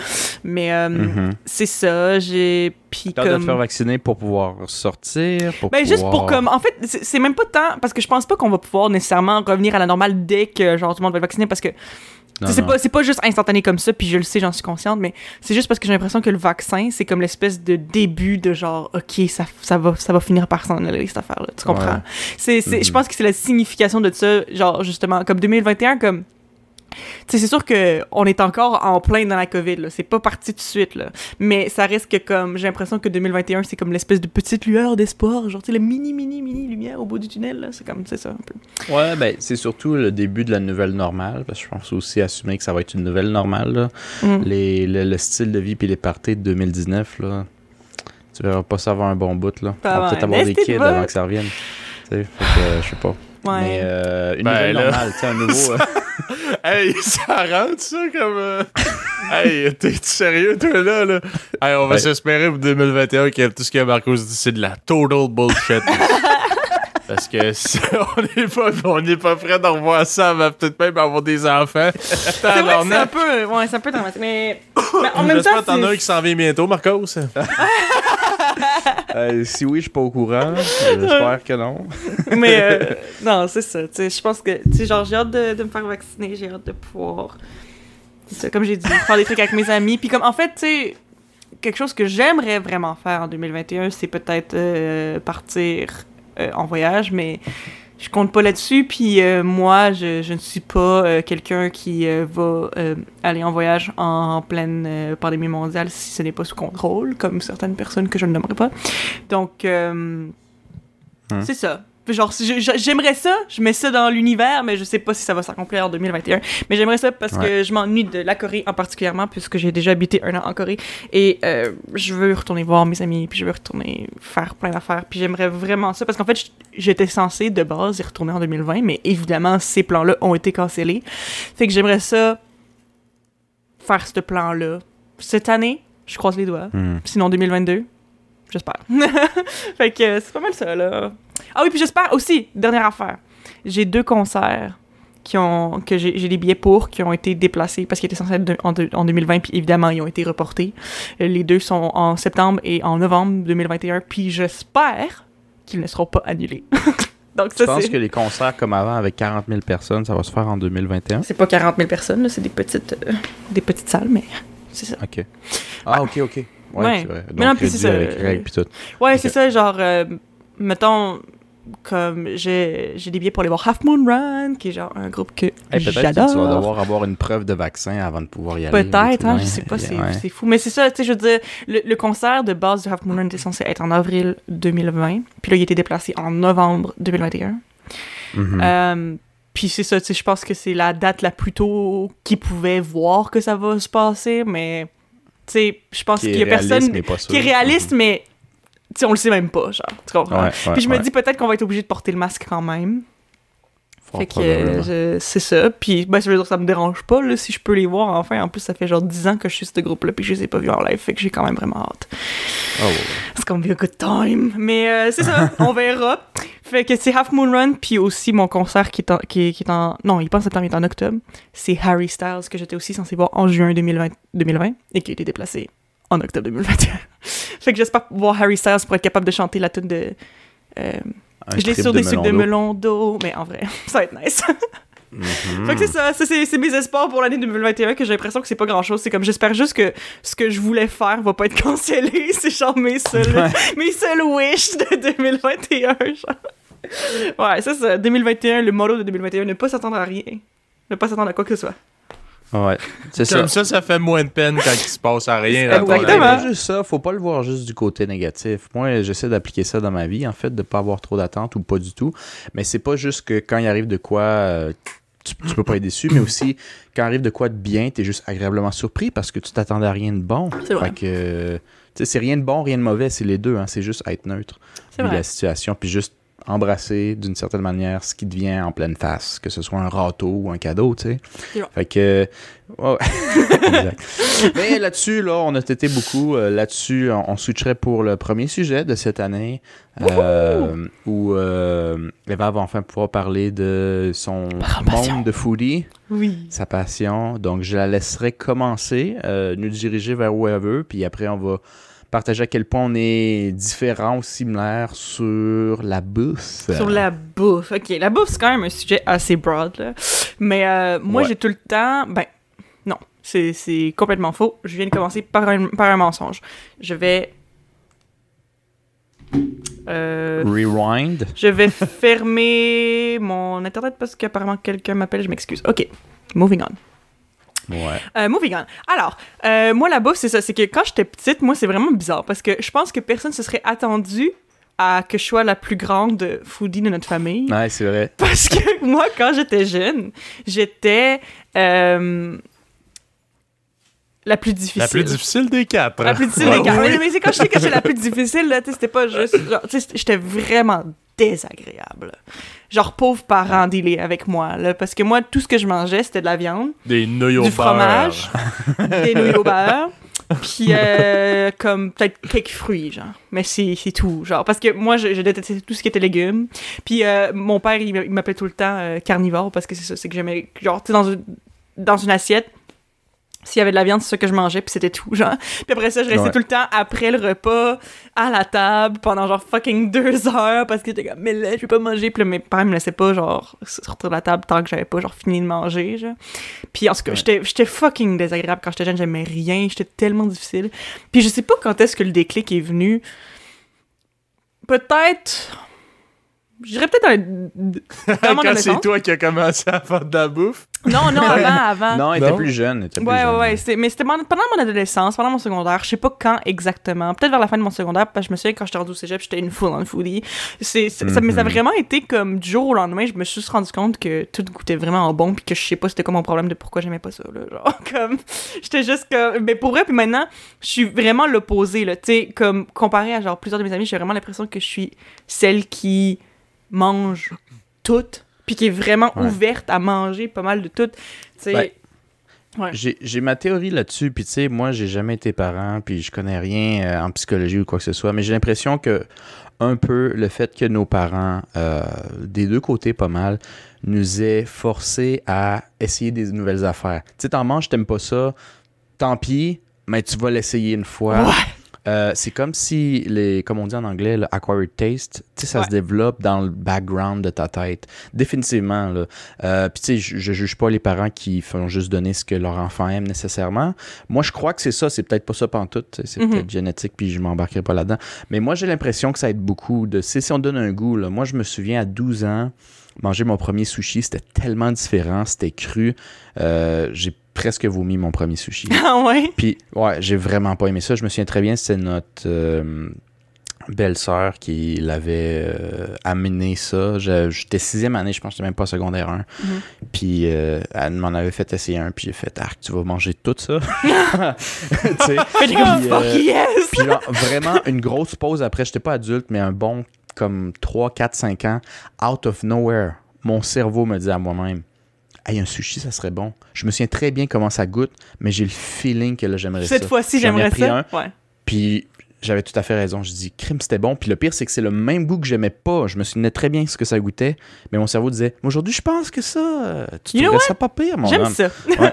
Mais euh, Mhm. c'est ça, j'ai. Puis hâte de comme. te faire vacciner pour pouvoir sortir, pour Ben, juste pour comme. En fait, c'est même pas tant. Parce que je pense pas qu'on va pouvoir nécessairement revenir à la normale dès que, genre, tout le monde va être vacciné. Parce que. C'est pas, pas juste instantané comme ça, puis je le sais, j'en suis consciente, mais c'est juste parce que j'ai l'impression que le vaccin, c'est comme l'espèce de début de genre, OK, ça, ça, va, ça va finir par s'en aller, cette affaire-là. Tu comprends? Ouais. C'est, Je Mhm. pense que c'est la signification de ça, genre, justement, comme 2021, comme. Sais, c'est sûr qu'on est encore en plein dans la COVID, là. C'est pas parti tout de suite, là. Mais ça reste que, comme, j'ai l'impression que 2021, c'est comme l'espèce de petite lueur d'espoir, genre, tu sais, la mini, mini, mini lumière au bout du tunnel, là. C'est comme, c'est ça, un peu. Ouais, ben, c'est surtout le début de la nouvelle normale, parce que je pense aussi assumer que ça va être une nouvelle normale, là. Mm. Les, le, le style de vie puis les parties de 2019, là, tu verras pas ça avoir un bon bout, là. Pas On va peut-être avoir des de kids avant que ça revienne. Tu sais, fait que, euh, je sais pas. Ouais. Mais euh, une Ben, nouvelle là. normale, tu sais, un nouveau... euh, Hey, ça rentre ça comme. euh, hey, t'es-tu sérieux, toi, là? là? Hey, on va Ouais. s'espérer pour 2021 que tout ce que Marcos dit, c'est de la total bullshit. Parce que si on n'est pas, on n'est pas prêt d'en revoir ça, on va peut-être même avoir des enfants. C'est vrai que c'est un peu, ouais, c'est un peu dramatique, mais, mais en même temps, J'espère que t'en as un qui s'en vient bientôt, Marcos. Euh, si oui, je suis pas au courant. euh, J'espère que non. mais euh, non, c'est ça. Je pense que, genre, j'ai hâte de, me faire vacciner, j'ai hâte de pouvoir, comme j'ai dit, faire des trucs avec mes amis. Puis comme, en fait, tu sais, quelque chose que j'aimerais vraiment faire en 2021, c'est peut-être euh, partir en voyage, mais je compte pas là-dessus. Puis euh, moi, je, je ne suis pas euh, quelqu'un qui euh, va aller en voyage en, pleine pandémie mondiale si ce n'est pas sous contrôle, comme certaines personnes que je ne nommerai pas. Donc, Hmm. c'est ça. Genre, j'aimerais ça, je mets ça dans l'univers, mais je sais pas si ça va s'accomplir en 2021. Mais j'aimerais ça parce que je m'ennuie de la Corée en particulièrement, puisque j'ai déjà habité un an en Corée. Et euh, je veux retourner voir mes amis, puis je veux retourner faire plein d'affaires. Puis j'aimerais vraiment ça, parce qu'en fait, j'étais censée de base y retourner en 2020, mais évidemment, ces plans-là ont été cancellés. Fait que j'aimerais ça faire ce plan-là. Cette année, je croise les doigts. Hmm. Sinon 2022, j'espère. fait que euh, c'est pas mal ça, là. Ah oui, puis j'espère aussi, dernière affaire, j'ai deux concerts qui ont, que j'ai des billets pour, qui ont été déplacés parce qu'ils étaient censés être de- en, de- en 2020, puis évidemment, ils ont été reportés. Les deux sont en septembre et en novembre 2021, puis j'espère qu'ils ne seront pas annulés. Donc Je pense que les concerts comme avant avec 40 000 personnes, ça va se faire en 2021. C'est pas 40 000 personnes, c'est des petites, euh, des petites salles, mais c'est ça. OK. Ah, OK, OK. Ouais, Ouais. c'est vrai. Donc, Mais non, puis c'est ça, avec euh, règles puis tout. Ouais, Ok. c'est ça, genre, euh, mettons, comme j'ai j'ai des billets pour aller voir Half Moon Run, qui est genre un groupe que Hey, Peut-être que j'adore. tu vas devoir avoir une preuve de vaccin avant de pouvoir y aller. Peut-être, hein, je sais pas, c'est ouais. c'est fou. Mais c'est ça, tu sais, je veux dire, le, le concert de base de Half Moon Run était censé être en avril 2020, puis là, il a été déplacé en novembre 2021. Mhm. Euh, puis c'est ça, tu sais, je pense que c'est la date la plus tôt qu'ils pouvaient voir que ça va se passer, mais, tu sais, je pense qu'il y a personne mais qui est réaliste, mais, tu sais, on le sait même pas, genre, tu comprends? Ouais, ouais, Puis je me dis peut-être qu'on va être obligé de porter le masque quand même. Fort fait que euh, c'est ça. Puis ben, ça veut dire que ça me dérange pas là, si je peux les voir enfin. En plus, ça fait genre 10 ans que je suis ce groupe-là puis je les ai pas vus en live. Fait que j'ai quand même vraiment hâte. Oh. C'est gonna be a good time. Mais euh, c'est ça, on verra. Fait que c'est Half Moon Run puis aussi mon concert qui est en... Qui qui est en non, il en septembre, il est en octobre. C'est Harry Styles que j'étais aussi censé voir en juin 2020, 2020 et qui a été déplacé en octobre 2021. fait que j'espère voir Harry Styles pour être capable de chanter la tune de. euh, je l'ai sur de des sucres de melon d'eau, mais en vrai, ça va être nice. Mhm. Fait que c'est ça, ça, c'est mes espoirs pour l'année 2021 que j'ai l'impression que c'est pas grand chose. C'est comme j'espère juste que ce que je voulais faire va pas être cancellé. C'est genre mes seuls, Ouais. mes seuls wish de 2021. Genre. Ouais, c'est ça. 2021, le motto de 2021, ne pas s'attendre à rien. Ne pas s'attendre à quoi que ce soit. Ouais, c'est ça. Comme ça, ça fait moins de peine quand il se passe à rien. dans Exactement. juste ça, faut pas le voir juste du côté négatif. Moi, j'essaie d'appliquer ça dans ma vie, en fait, de pas avoir trop d'attentes ou pas du tout. Mais c'est pas juste que quand il arrive de quoi, euh, tu, tu peux pas être déçu, mais aussi quand il arrive de quoi de bien, t'es juste agréablement surpris parce que tu t'attendais à rien de bon. C'est vrai. Fait que, tu sais, c'est rien de bon, rien de mauvais, c'est les deux. Hein, c'est juste être neutre C'est vrai. la situation, puis juste embrasser d'une certaine manière ce qui te vient en pleine face, que ce soit un râteau ou un cadeau, tu sais. Fait que, exact. Mais là-dessus, là, on a été beaucoup. euh, là-dessus, on, on switcherait pour le premier sujet de cette année, euh, où euh, Eva va enfin pouvoir parler de son monde de foodie, Oui. sa passion. Donc, je la laisserai commencer, euh, nous diriger vers où elle veut, puis après, on va partager à quel point on est différents ou similaires sur la bouffe. Sur la bouffe. Ok, la bouffe, c'est quand même un sujet assez broad, là. Mais euh, moi, Ouais. j'ai tout le temps. Ben, non, c'est c'est complètement faux. Je viens de commencer par un, par un mensonge. Je vais. Euh, Rewind. je vais fermer mon internet parce qu'apparemment quelqu'un m'appelle, je m'excuse. Ok, moving on. Ouais. Euh, moving on. Alors, euh, moi, la bouffe, c'est ça. C'est que quand j'étais petite, moi, c'est vraiment bizarre parce que je pense que personne se serait attendu à que je sois la plus grande foodie de notre famille. Ouais, c'est vrai. Parce que moi, quand j'étais jeune, j'étais euh, la plus difficile. La plus difficile des quatre. La hein. plus difficile Ouais, des quatre. Mais, mais c'est quand je dis que j'étais la plus difficile, là, tu sais, c'était pas juste. genre, sais, j'étais vraiment désagréable. Genre, pauvre parent dealer avec moi, là. Parce que moi, tout ce que je mangeais, c'était de la viande, Des nouilles au du fromage, des nouilles au beurre. Puis, euh, comme peut-être quelques fruits, genre. Mais c'est tout, genre. Parce que moi, je, je détestais tout ce qui était légumes. Puis, euh, mon père, il, m'appelait tout le temps euh, carnivore parce que c'est ça, c'est que j'aimais. Genre, tu dans une, dans une assiette, s'il y avait de la viande, c'est ça que je mangeais, puis c'était tout, genre. Puis après ça, je restais Ouais. tout le temps après le repas, à la table, pendant genre fucking deux heures, parce que j'étais comme, mais là, je vais pas manger. Puis là, mes parents me laissaient pas, genre, sortir de la table tant que j'avais pas, genre, fini de manger, genre. Puis en tout cas, Ouais. j'étais j'étais fucking désagréable quand j'étais jeune, j'aimais rien, j'étais tellement difficile. Puis je sais pas quand est-ce que le déclic est venu. Peut-être. Je dirais peut-être mon Quand c'est toi qui as commencé à faire de la bouffe. Non, non, avant, avant. Non, elle était plus jeune. elle était plus Ouais, jeune. ouais, ouais. Mais c'était pendant mon adolescence, pendant mon secondaire. Je sais pas quand exactement. Peut-être vers la fin de mon secondaire, parce que je me souviens quand j'étais rendu au cégep, j'étais une foule en foodie. C'est, ça, mais ça a Mhm. vraiment été comme du jour au lendemain, je me suis juste rendu compte que tout goûtait vraiment bon, puis que je sais pas c'était quoi mon problème de pourquoi j'aimais pas ça, là. Genre, comme. J'étais juste comme. Mais pour vrai, puis maintenant, je suis vraiment l'opposé, là. Tu sais, comme comparé à genre plusieurs de mes amis, j'ai vraiment l'impression que je suis celle qui mange tout, puis qui est vraiment Ouais. ouverte à manger pas mal de tout. Ben, Ouais. J'ai ma théorie là-dessus, puis tu sais, moi, j'ai jamais été parent, puis je connais rien euh, en psychologie ou quoi que ce soit, mais j'ai l'impression que un peu le fait que nos parents, euh, des deux côtés pas mal, nous aient forcés à essayer des nouvelles affaires. Tu sais, t'en manges, t'aimes pas ça, tant pis, mais tu vas l'essayer une fois. Ouais. Euh, c'est comme si, les, comme on dit en anglais, le acquired taste, tu sais, ça Ouais. se développe dans le background de ta tête. Définitivement, là. Euh, Puis tu sais, je, je juge pas les parents qui font juste donner ce que leur enfant aime nécessairement. Moi, je crois que c'est ça. C'est peut-être pas ça pantoute. C'est Mhm. peut-être génétique, puis je m'embarquerai pas là-dedans. Mais moi, j'ai l'impression que ça aide beaucoup. De, si on donne un goût, là, moi, je me souviens à 12 ans, manger mon premier sushi, c'était tellement différent, c'était cru. Euh, j'ai presque vomi mon premier sushi. Ah ouais? Puis, ouais, j'ai vraiment pas aimé ça. Je me souviens très bien, c'était notre euh, belle-sœur qui l'avait euh, amené ça. J'étais sixième année, je pense que j'étais même pas secondaire 1. Mhm. Puis, euh, elle m'en avait fait essayer un, puis j'ai fait, ah, tu vas manger tout ça? Tu sais. Puis, yes! Puis genre, vraiment, une grosse pause après, j'étais pas adulte, mais un bon comme 3, 4, 5 ans, out of nowhere, mon cerveau me dit à moi-même, hey, un sushi, ça serait bon. Je me souviens très bien comment ça goûte, mais j'ai le feeling que là, j'aimerais ça. Cette fois-ci, j'aimerais ça. un, Ouais. puis j'avais tout à fait raison. Je dis, crime, c'était bon. Puis le pire, c'est que c'est le même goût que j'aimais pas. Je me souvenais très bien ce que ça goûtait, mais mon cerveau disait, aujourd'hui, je pense que ça, tu You trouverais ça pas pire, mon J'aime homme. ça.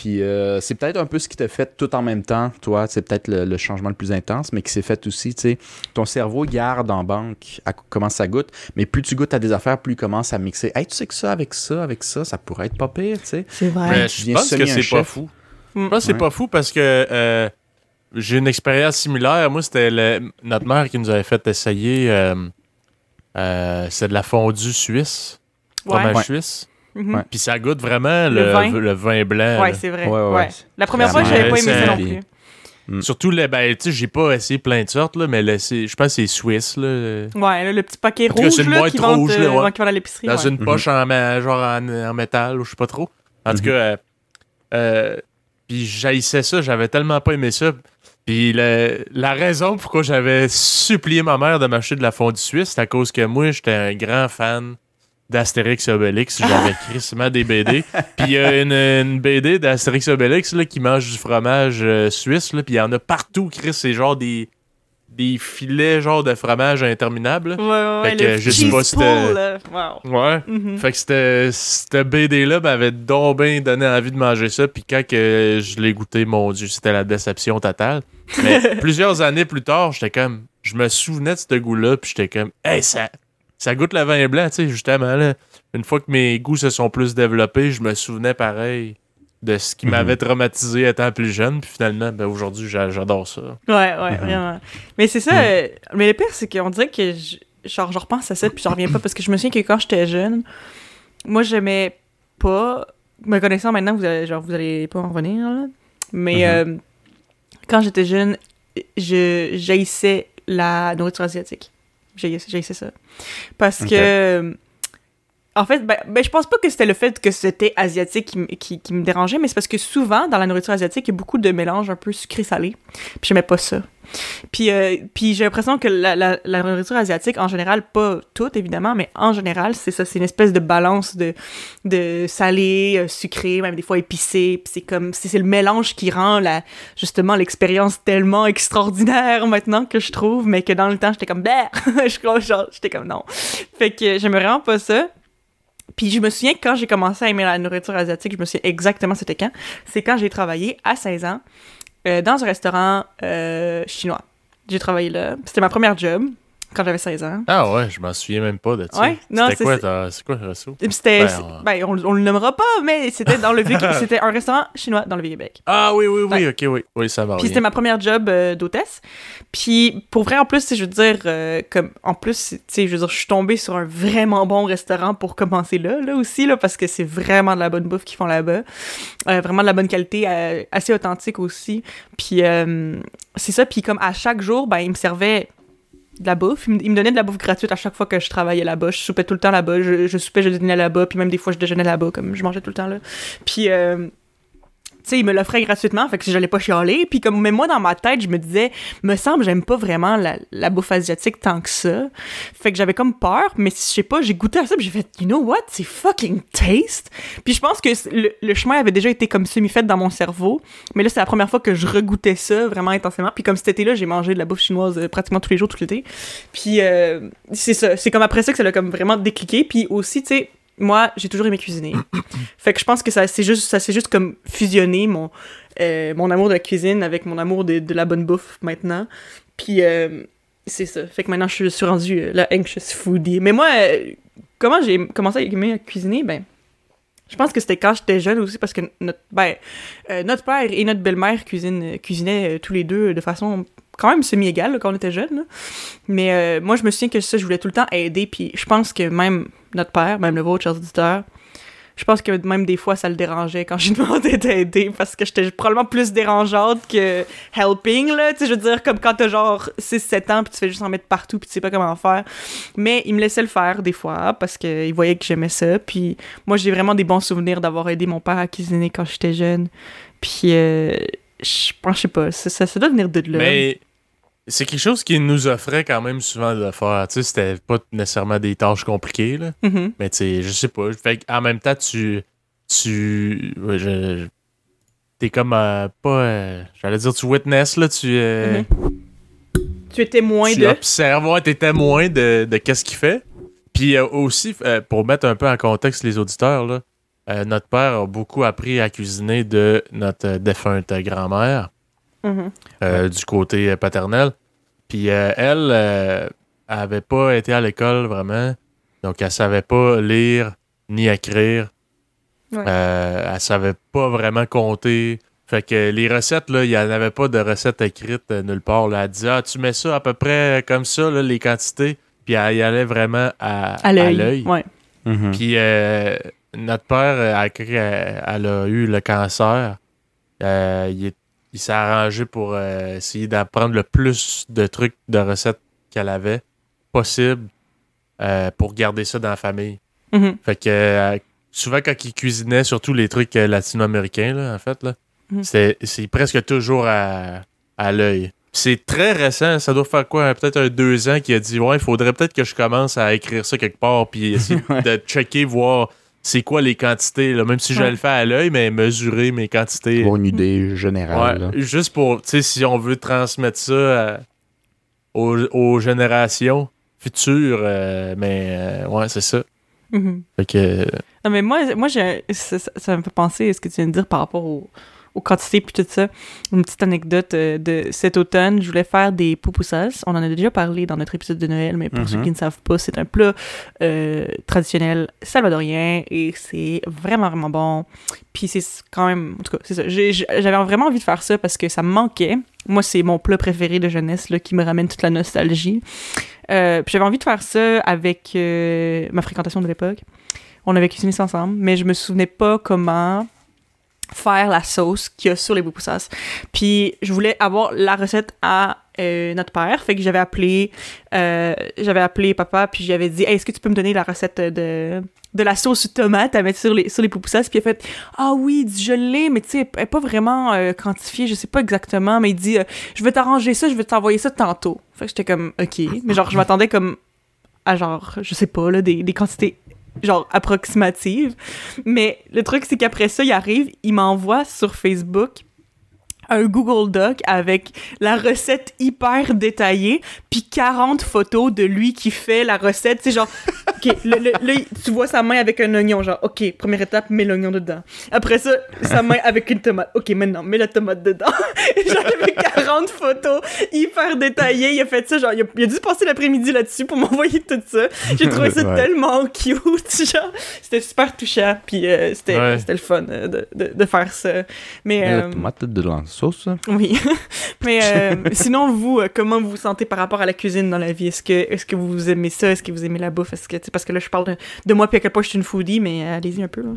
Puis euh, c'est peut-être un peu ce qui t'a fait tout en même temps, toi. C'est peut-être le, le changement le plus intense, mais qui s'est fait aussi, tu sais. Ton cerveau garde en banque à comment ça goûte, mais plus tu goûtes à des affaires, plus il commence à mixer. Hey, tu sais que ça, avec ça, avec ça, ça pourrait être pas pire, tu sais. C'est vrai. Mais tu je pense que c'est pas fou. Mm. Je pense que c'est Ouais. pas fou parce que euh, j'ai une expérience similaire. Moi, c'était le- notre mère qui nous avait fait essayer. euh, euh, c'est de la fondue suisse. Fromage Ouais. suisse. Mhm. Ouais. Puis ça goûte vraiment Le le, vin. le vin blanc. Ouais, là. c'est vrai. Ouais, ouais, Ouais. ouais. La première fois, Vraiment, j'avais pas aimé ça non plus. Mm. Surtout, le, ben, tu sais, j'ai pas essayé plein de sortes, là, mais je pense que c'est suisse. Là. Ouais, là, le petit paquet En tout cas, rouge c'est une là, boîte qui vendent rouge, euh, là, ouais. ouais, qui vendent à l'épicerie. Dans ouais. une poche en, ma- genre en, en métal, ou je sais pas trop. En tout Mhm. cas, euh, euh, puis j'haïssais ça, j'avais tellement pas aimé ça. Puis le- la raison pourquoi j'avais supplié ma mère de m'acheter de la fondue suisse, c'est à cause que moi, j'étais un grand fan d'Astérix et Obélix. J'avais crissement des BD. Puis il y a une, une BD d'Astérix et Obélix là, qui mange du fromage euh, suisse, puis il y en a partout, Chris. C'est genre des, des filets genre de fromage interminables. Ouais, ouais, ouais, Fait que le je sais pas si c'était-. Wow. Ouais. Mhm. Fait que cette BD-là m'avait donc bien donné envie de manger ça. Puis quand que je l'ai goûté, mon Dieu, c'était la déception totale. Mais plusieurs années plus tard, j'étais comme. Je me souvenais de ce goût-là. Puis j'étais comme. Hey, ça, ça goûte le vin blanc, tu sais, justement. Là, une fois que mes goûts se sont plus développés, je me souvenais pareil de ce qui Mhm. m'avait traumatisé étant plus jeune. Puis finalement, ben, aujourd'hui, j'a- j'adore ça. Ouais, ouais, Mhm. vraiment. Mais c'est ça. Mhm. euh, mais le pire, c'est qu'on dirait que je, genre, je repense à ça, puis j'en reviens pas, parce que je me souviens que quand j'étais jeune, moi, j'aimais pas. Me connaissant maintenant, vous allez, genre, vous allez pas en revenir, là. Mais euh, quand j'étais jeune, je j'haïssais la nourriture asiatique. J'haïssais j'haïssais ça. Parce que. En fait, ben, ben, je pense pas que c'était le fait que c'était asiatique qui, me dérangeait, mais c'est parce que souvent, dans la nourriture asiatique, il y a beaucoup de mélanges un peu sucré-salé. Puis j'aimais pas ça. Puis, euh, puis j'ai l'impression que la, nourriture asiatique, en général, pas toute évidemment, mais en général, c'est ça, c'est une espèce de balance de, de salé, euh, sucré, même des fois épicé. Puis c'est comme, c'est le mélange qui rend la, justement l'expérience tellement extraordinaire maintenant que je trouve, mais que dans le temps, j'étais comme, bah, j'étais comme non. Fait que j'aimais vraiment pas ça. Puis je me souviens que quand j'ai commencé à aimer la nourriture asiatique, je me souviens exactement c'était quand. C'est quand j'ai travaillé à 16 ans euh, dans un restaurant euh, chinois. J'ai travaillé là. C'était ma première job quand j'avais 16 ans. Ah ouais, je m'en souviens même pas de ça. Ouais, C'était c'est- quoi, c'est- quoi le resto? Et puis C'était, Ben, on- ben, on, on le nommera pas, mais c'était dans le vieux, c'était un restaurant chinois dans le Vieux-Québec. Ah oui, oui, oui, Ouais. ok, oui. Oui, ça va. Puis c'était ma première job euh, d'hôtesse. Puis pour vrai, en plus, je veux dire, euh, comme, en plus, tu sais, je veux dire, je suis tombée sur un vraiment bon restaurant pour commencer là, là aussi, là, parce que c'est vraiment de la bonne bouffe qu'ils font là-bas. Euh, vraiment de la bonne qualité, euh, assez authentique aussi. Puis euh, c'est ça, puis comme à chaque jour, ben, ils me servaient de la bouffe. Ils me, donnaient de la bouffe gratuite à chaque fois que je travaillais là-bas. Je soupais tout le temps là-bas. Je, je soupais, je dînais là-bas. Puis même des fois, je déjeunais là-bas, comme je mangeais tout le temps là. Puis, euh, tu sais, ils me l'offraient gratuitement, fait que j'allais pas chialer. Puis comme, mais moi, dans ma tête, je me disais, me semble, j'aime pas vraiment la, bouffe asiatique tant que ça. Fait que j'avais comme peur, mais je sais pas, j'ai goûté à ça, puis j'ai fait, you know what, c'est fucking taste. Puis je pense que le, chemin avait déjà été comme semi-fait dans mon cerveau, mais là, c'est la première fois que je regoûtais ça vraiment intensément. Puis comme cet été-là, j'ai mangé de la bouffe chinoise euh, pratiquement tous les jours, tout l'été. Puis euh, c'est ça, c'est comme après ça que ça l'a comme vraiment décliqué. Puis aussi, tu sais, moi, j'ai toujours aimé cuisiner. fait que je pense que ça c'est juste, ça juste comme fusionné mon, euh, mon amour de la cuisine avec mon amour de, de la bonne bouffe maintenant. Puis euh, c'est ça. Fait que maintenant, je suis rendue euh, la anxious foodie. Mais moi, euh, comment j'ai commencé à aimer à cuisiner? Ben, je pense que c'était quand j'étais jeune aussi parce que notre, ben, notre père et notre belle-mère cuisinent- cuisinaient tous les deux de façon quand même semi-égale là, quand on était jeunes. là. Mais euh, moi, je me souviens que ça, je voulais tout le temps aider. Puis je pense que même notre père, même le vôtre, chers je pense que même des fois, ça le dérangeait quand j'ai demandé d'aider parce que j'étais probablement plus dérangeante que helping, là. Tu sais, je veux dire, comme quand t'as genre 6-7 ans puis tu fais juste en mettre partout puis tu sais pas comment faire. Mais il me laissait le faire des fois parce qu'il voyait que j'aimais ça. Puis moi, j'ai vraiment des bons souvenirs d'avoir aidé mon père à cuisiner quand j'étais jeune. Puis euh, je pense, je sais pas, ça, ça, ça doit venir de là. Mais c'est quelque chose qui nous offrait quand même souvent de faire. Tu sais, c'était pas nécessairement des tâches compliquées, là. Mhm. Mais tu sais, je sais pas. Fait en même temps, tu. Tu. ouais, je- je- T'es comme. euh, pas. euh, J'allais dire, tu witness, là. Tu. euh, Tu étais moins tu de. observes, ouais, t'es témoin de, de qu'est-ce qu'il fait. Puis aussi, pour mettre un peu en contexte les auditeurs, là, notre père a beaucoup appris à cuisiner de notre défunte grand-mère, Euh, du côté euh, paternel. Puis euh, elle, euh, elle avait pas été à l'école vraiment. Donc, elle savait pas lire ni écrire. Ouais. Euh, elle savait pas vraiment compter. Fait que les recettes, là, il n'y en avait pas de recettes écrites nulle part. Là. Elle disait, ah, tu mets ça à peu près comme ça, là, les quantités. Puis elle y allait vraiment à, À l'œil. Ouais. Mhm. Puis euh, notre père, elle, elle- elle a eu le cancer. Euh, il est- il s'est arrangé pour euh, essayer d'apprendre le plus de trucs, de recettes qu'elle avait possible euh, pour garder ça dans la famille. Mhm. Fait que euh, souvent quand il cuisinait, surtout les trucs latino-américains, en fait, là, Mhm. c'est, c'est presque toujours à, à l'œil. C'est très récent, ça doit faire quoi, peut-être un deux ans qu'il a dit Ouais, il faudrait peut-être que je commence à écrire ça quelque part, puis essayer Ouais. de checker, voir c'est quoi les quantités, là, même si je le fais à l'œil, mais mesurer mes quantités. Avoir une idée générale. Ouais, là. juste pour, tu sais, si on veut transmettre ça à- aux, aux générations futures, euh, mais euh, ouais, c'est ça. Mhm. Fait que. Non, mais moi, moi ça- ça me fait penser à ce que tu viens de dire par rapport au- aux quantités puis tout ça. Une petite anecdote euh, de cet automne, je voulais faire des pupusas. On en a déjà parlé dans notre épisode de Noël, mais pour Mhm. ceux qui ne savent pas, c'est un plat euh, traditionnel salvadorien et c'est vraiment, vraiment bon. Puis c'est quand même... En tout cas, c'est ça. J'avais vraiment envie de faire ça parce que ça me manquait. Moi, c'est mon plat préféré de jeunesse là, qui me ramène toute la nostalgie. Euh, puis j'avais envie de faire ça avec euh, ma fréquentation de l'époque. On avait cuisiné ça ensemble, mais je me souvenais pas comment faire la sauce qu'il y a sur les pupusas. Puis je voulais avoir la recette à euh, notre père, fait que j'avais appelé euh, j'avais appelé papa puis j'avais dit est-ce que tu peux me donner la recette de de la sauce tomate à mettre sur les sur les puis il a fait ah oui il dit, je l'ai mais tu sais elle est pas vraiment euh, quantifiée je sais pas exactement mais il dit euh, je vais t'arranger ça je vais t'envoyer ça tantôt. Fait que j'étais comme ok. Mais genre je m'attendais comme à genre je sais pas là des, des quantités genre approximatives mais le truc c'est qu'après ça il arrive il m'envoie sur Facebook un Google Doc avec la recette hyper détaillée, puis 40 photos de lui qui fait la recette. C'est genre, OK, le- tu vois sa main avec un oignon, genre, OK, première étape, mets l'oignon dedans. Après ça, sa main avec une tomate. OK, maintenant, mets la tomate dedans. genre, il y avait 40 photos hyper détaillées. Il a fait ça, genre, il a, il a dû passer l'après-midi là-dessus pour m'envoyer tout ça. J'ai trouvé ça Ouais. tellement cute, genre. C'était super touchant, puis euh, c'était Ouais. c'était le fun euh, de, de, de faire ça. Mais... Mais la euh, tomate de la sauce, oui. Mais euh, sinon, vous, euh, comment vous vous sentez par rapport à la cuisine dans la vie? Est-ce que, est que vous aimez ça? Est-ce que vous aimez la bouffe? Est-ce que, parce que là, je parle de, de moi puis à quel point je suis une foodie, mais euh, allez-y un peu. Là.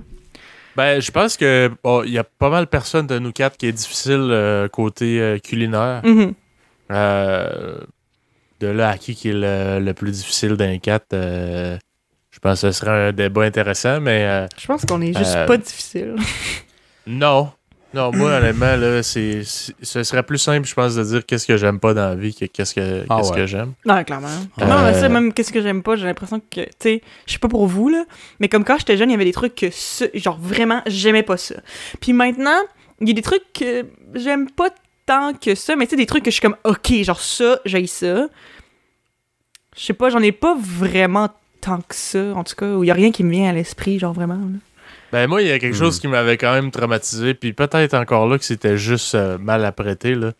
Ben, je pense que bon, il y a pas mal de personnes de nous quatre qui est difficile euh, côté euh, culinaire. Mhm. Euh, de là à qui qui est le, le plus difficile d'un quatre, euh, je pense que ce serait un débat intéressant, mais euh, Je pense qu'on est juste Euh, pas difficile. non. Non, moi, honnêtement, là, c'est, ce serait plus simple, je pense, de dire qu'est-ce que j'aime pas dans la vie que qu'est-ce que, Ah qu'est-ce ouais. que j'aime. Non, clairement. Euh, Non, mais ça, même, qu'est-ce que j'aime pas, j'ai l'impression que, tu sais, je sais pas pour vous, là, mais comme quand j'étais jeune, il y avait des trucs que, ce- genre, vraiment, j'aimais pas ça. Puis maintenant, il y a des trucs que j'aime pas tant que ça, mais tu sais, des trucs que je suis comme, ok, genre, ça, j'ai ça. Je sais pas, j'en ai pas vraiment tant que ça, en tout cas, où il y a rien qui me vient à l'esprit, genre, vraiment. là. Ben, moi, il y a quelque chose qui m'avait quand même traumatisé, puis peut-être encore là que c'était juste euh, mal apprêté, là.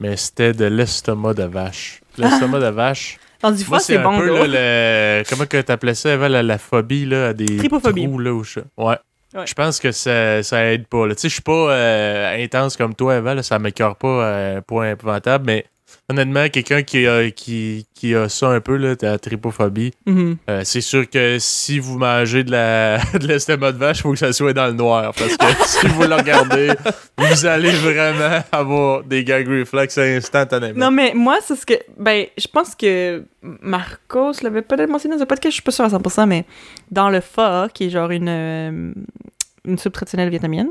Mais c'était de l'estomac de vache. L'estomac de vache. Dans du c'est un bon, peu là. le... Comment que t'appelais ça, Eva, la, la phobie, là, à des Tripophobie. trous, là, où je... Ouais. Ouais. Je pense que ça, ça aide pas, là. Tu sais, je suis pas euh, intense comme toi, Eva, là, ça m'écœure pas à un point épouvantable, mais honnêtement, quelqu'un qui a, qui, qui a ça un peu, là, la tripophobie, Mhm. euh, c'est sûr que si vous mangez de la de l'estomac de vache, il faut que ça soit dans le noir. Parce que si vous le regardez, vous allez vraiment avoir des gag reflex instantanément. Non, mais moi, c'est ce que. Ben, je pense que Marcos l'avait peut-être mentionné dans un podcast, je suis pas sûre à 100%, mais dans le pho, qui est genre une, euh, une soupe traditionnelle vietnamienne,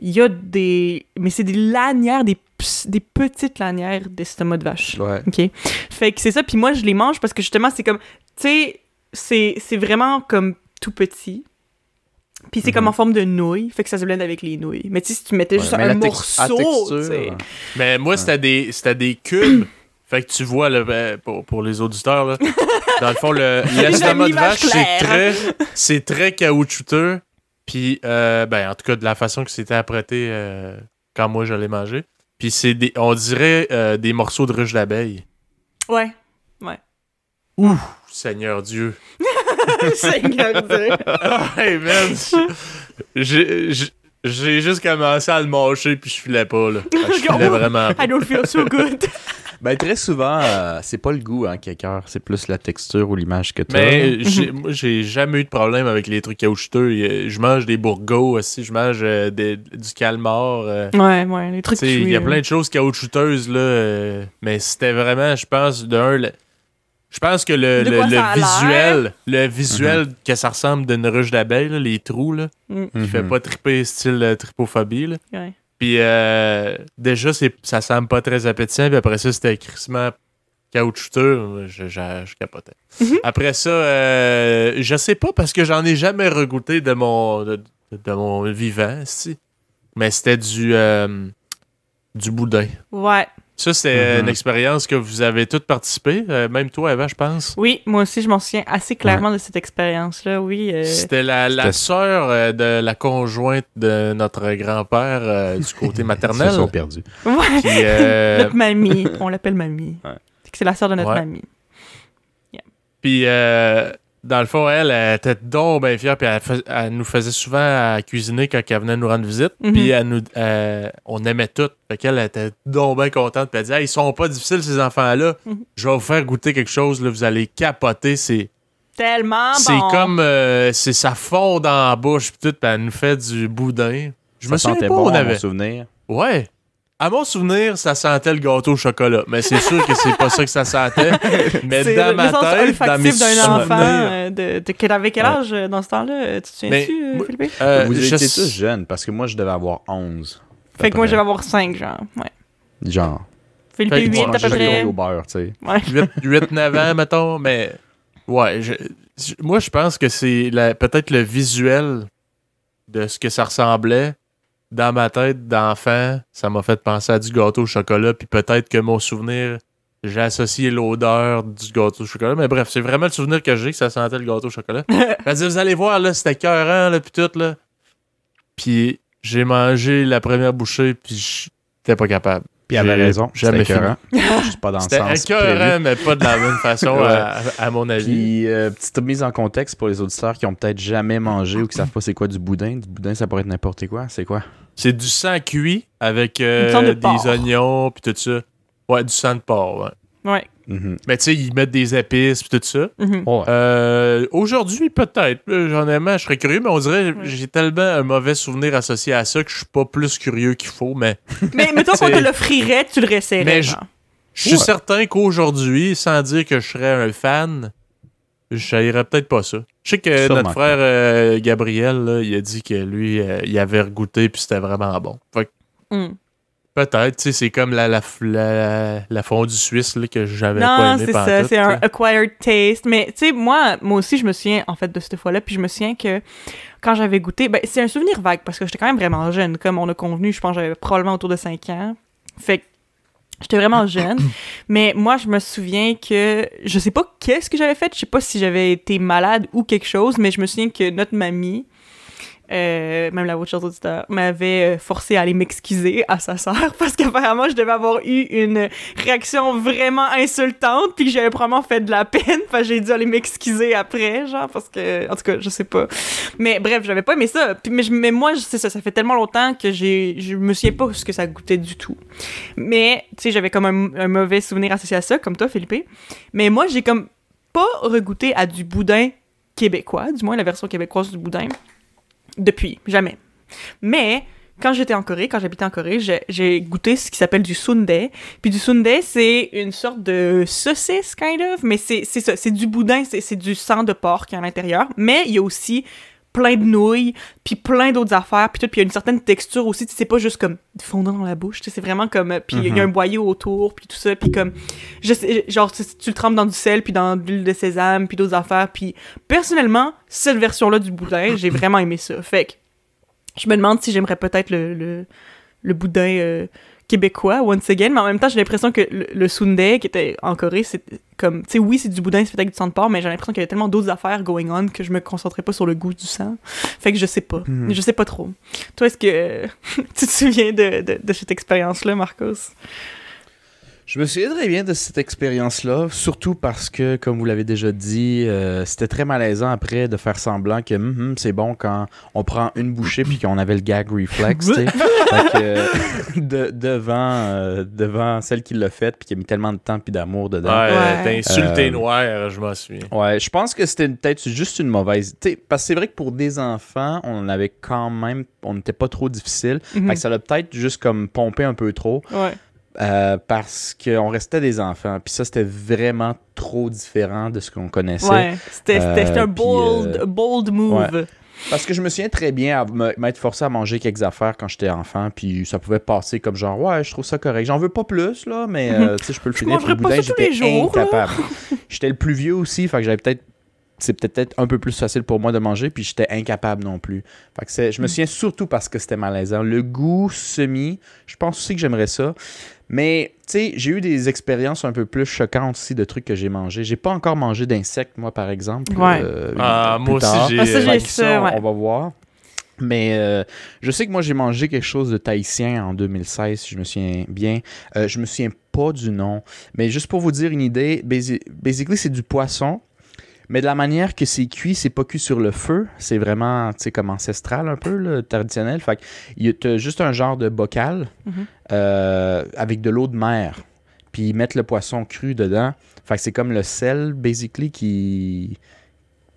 il y a des. Mais c'est des lanières, des, des petites lanières d'estomac de vache. Ouais. OK? Fait que c'est ça, puis moi, je les mange parce que justement, c'est comme. Tu sais, c'est c'est vraiment comme tout petit. Puis c'est comme Mhm. en forme de nouilles, fait que ça se blende avec les nouilles. Mais tu sais, si tu mettais juste Ouais, un morceau, texture, sais. Mais moi, c'était des, c'était des cubes. fait que tu vois, là, ben, pour, pour les auditeurs, là, dans le fond, le, l'estomac de vache, c'est très, c'est très caoutchouteux. Puis, euh, ben, en tout cas, de la façon que c'était apprêté euh, quand moi je l'ai mangé. Puis, c'est des, on dirait euh, des morceaux de ruche d'abeille. Ouais. Ouh, Seigneur Dieu. Seigneur Dieu. hey, man. J'ai j'ai- j'ai juste commencé à le mâcher, puis je filais pas, là. Je filais vraiment pas. I don't feel so good. Ben, très souvent, euh, c'est pas le goût, hein, qui c'est plus la texture ou l'image que tu Mais j'ai- moi, j'ai jamais eu de problème avec les trucs caoutchouteux. Il- Je mange des bourgots aussi, je mange euh, des- du calmar. euh, Ouais, ouais, les trucs sais, Il y a cuits, plein de choses caoutchouteuses, là. euh, mais c'était vraiment, je pense, d'un. le- Je pense que le, De le- quoi le ça a visuel, le visuel que ça ressemble d'une ruche d'abeilles, là, les trous, là, Mm. qui fait pas triper style euh, tripophobie. Là. Ouais. Puis euh, déjà, c'est, ça semble pas très appétissant. Puis après ça, c'était crissement caoutchouteux. Je, je, je capotais. Mhm. Après ça, euh, je sais pas parce que j'en ai jamais regoûté de mon, de, de mon vivant, si. Mais c'était du, euh, du boudin. Ouais. Ça, c'est Mhm. une expérience que vous avez toutes participé. euh, même toi, Eva, je pense? Oui, moi aussi, je m'en souviens assez clairement de cette expérience-là, oui. euh, C'était la, sœur euh, de la conjointe de notre grand-père euh, du côté Ils maternel. se sont perdus. Ouais. Qui, euh, Notre mamie. On l'appelle mamie. Ouais. C'est la sœur de notre Ouais. mamie. Puis, euh, dans le fond, elle, elle était donc bien fière. Puis, elle, fais- elle nous faisait souvent à cuisiner quand elle venait nous rendre visite. Mhm. Puis, elle nous, euh, on aimait tout. Fait qu'elle était donc bien contente. Puis, elle disait, Hey, ils sont pas difficiles, ces enfants-là. Mhm. Je vais vous faire goûter quelque chose. Là, vous allez capoter. C'est, Tellement c'est bon. comme. euh, c'est ça fond dans la bouche. Puis, tout. Puis, elle nous fait du boudin. Je Ça me souviens pas, bon, on mon avait. souvenir. Ouais. À mon souvenir, ça sentait le gâteau au chocolat. Mais c'est sûr que c'est pas ça que ça sentait. Mais dans le ma tête, dans mes d'un souvenirs... enfant euh, de, de quel, avec quel âge euh, dans ce temps-là? euh, Tu te souviens-tu, Philippe? euh, Vous je- étiez tous jeunes, parce que moi, je devais avoir 11. à Fait que moi, je près. vais avoir 5, genre. Ouais. Genre. Philippe, Fait que 8 moi, à peu près. Chocolat au beurre, tu sais. Ouais. 8-9 ans, mettons, mais ouais, je- moi je pense que c'est la- peut-être le visuel de ce que ça ressemblait dans ma tête d'enfant. Ça m'a fait penser à du gâteau au chocolat, puis peut-être que mon souvenir, j'ai associé l'odeur du gâteau au chocolat. Mais bref, c'est vraiment le souvenir que j'ai que ça sentait le gâteau au chocolat. Dit, vous allez voir, là, c'était écœurant, là, puis tout, là. Puis j'ai mangé la première bouchée, puis j'étais pas capable. Puis elle avait J'ai raison. jamais C'était écœurant. Juste pas dans le C'était sens. prévu. écœurant, mais pas de la bonne façon, Ouais. à, à mon avis. Puis, euh, petite mise en contexte pour les auditeurs qui ont peut-être jamais mangé ou qui savent pas c'est quoi du boudin. Du boudin, ça pourrait être n'importe quoi. C'est quoi? C'est du sang cuit avec euh, de des porc. oignons puis tout ça. Ouais, du sang de porc, ouais. Ouais. Mhm. Mais tu sais, ils mettent des épices puis tout ça. Mhm. Ouais. Euh, Aujourd'hui, peut-être. J'en ai je serais curieux, mais on dirait Ouais. j'ai tellement un mauvais souvenir associé à ça que je suis pas plus curieux qu'il faut. Mais Mais mettons qu'on te l'offrirait, tu le réessayerais. Mais je- genre. je suis Ouais. certain qu'aujourd'hui, sans dire que je serais un fan, je peut-être pas ça. Je sais que Sûrement notre frère euh, Gabriel, là, il a dit que lui, euh, il avait regoûté puis c'était vraiment bon. Fait que Mm. Peut-être, tu sais, c'est comme la, la, la, la fondue suisse là, que j'avais pas Non, aimé c'est ça, c'est un acquired taste. Mais tu sais, moi, moi aussi, je me souviens en fait de cette fois-là, puis je me souviens que quand j'avais goûté, ben c'est un souvenir vague parce que j'étais quand même vraiment jeune. Comme on a convenu, je pense que j'avais probablement autour de 5 ans. Fait que j'étais vraiment jeune. mais moi, je me souviens que je sais pas qu'est-ce que j'avais fait, je sais pas si j'avais été malade ou quelque chose, mais je me souviens que notre mamie, euh, même la voix de m'avait euh, forcé à aller m'excuser à sa sœur parce qu'apparemment je devais avoir eu une réaction vraiment insultante puis que j'avais probablement fait de la peine. Que j'ai dû aller m'excuser après genre parce que en tout cas je sais pas. Mais bref j'avais pas aimé ça. Mais, mais moi c'est ça ça fait tellement longtemps que j'ai je me souviens pas ce que ça goûtait du tout. Mais tu sais j'avais comme un, un mauvais souvenir associé à ça comme toi Philippe. Mais moi j'ai comme pas regoûté à du boudin québécois du moins la version québécoise du boudin depuis, jamais. Mais quand j'étais en Corée, quand j'habitais en Corée, j'ai- goûté ce qui s'appelle du sundae. Puis du sundae, c'est une sorte de saucisse, kind of, mais c'est ça, c'est du boudin, c'est du sang de porc qui est à l'intérieur. Mais il y a aussi plein de nouilles, puis plein d'autres affaires, puis tout, puis il y a une certaine texture aussi, tu sais, c'est pas juste comme fondant dans la bouche, tu sais, c'est vraiment comme, euh, puis il y a un boyau autour, puis tout ça, puis comme, je sais, genre, tu, tu le trempes dans du sel, puis dans de l'huile de sésame, puis d'autres affaires, puis personnellement, cette version-là du boudin, j'ai vraiment aimé ça. Fait que je me demande si j'aimerais peut-être le, le, le boudin euh, québécois, once again, mais en même temps, j'ai l'impression que le, le sundae, qui était en Corée, c'est comme, tu sais, oui, c'est du boudin, c'est fait avec du sang de porc, mais j'ai l'impression qu'il y avait tellement d'autres affaires going on que je me concentrais pas sur le goût du sang. Fait que je sais pas. Mhm. Je sais pas trop. Toi, est-ce que tu te souviens de, de, de cette expérience-là, Marcos? Je me souviens très bien de cette expérience-là, surtout parce que, comme vous l'avez déjà dit, euh, c'était très malaisant après de faire semblant que Hum, hum, c'est bon quand on prend une bouchée puis qu'on avait le gag reflex, tu sais. Euh, de- devant, euh, devant celle qui l'a faite puis qui a mis tellement de temps puis d'amour dedans. Ouais, Ouais. t'as insulté Euh, noir, je m'en souviens. Ouais, je pense que c'était peut-être juste une mauvaise. tu sais, parce que c'est vrai que pour des enfants, on avait quand même. On n'était pas trop difficile. Mhm. Fait que ça l'a peut-être juste comme pompé un peu trop. Ouais. Euh, parce qu'on restait des enfants. Puis ça, c'était vraiment trop différent de ce qu'on connaissait. Ouais. C'était Euh, un bold, euh, bold move. Parce que je me souviens très bien m'être forcé à manger quelques affaires quand j'étais enfant. Puis ça pouvait passer comme genre, ouais, je trouve ça correct. J'en veux pas plus, là, mais tu sais, je peux le Je finir. Puis mangerai le pas ça tous les j'étais jours, j'étais le plus vieux aussi, fait que j'avais peut-être. C'est peut-être un peu plus facile pour moi de manger, puis j'étais incapable non plus. Fait que c'est- je me Mm. souviens surtout parce que c'était malaisant. Le goût semi, je pense aussi que j'aimerais ça. Mais, tu sais, j'ai eu des expériences un peu plus choquantes aussi de trucs que j'ai mangés. J'ai pas encore mangé d'insectes, moi, par exemple. Ouais. euh, Ah, plus moi aussi, tard. j'ai- Ah, ça, j'ai on- ouais. on va voir. Mais euh, je sais que moi, j'ai mangé quelque chose de tahitien en 2016, si je me souviens bien. Euh, je me souviens pas du nom. Mais juste pour vous dire une idée, basi- basically, c'est du poisson. Mais de la manière que c'est cuit, c'est pas cuit sur le feu. C'est vraiment, tu sais, comme ancestral un peu, là, traditionnel. Fait que tu as juste un genre de bocal Mhm. euh, avec de l'eau de mer. Puis ils mettent le poisson cru dedans. Fait que c'est comme le sel, basically, qui...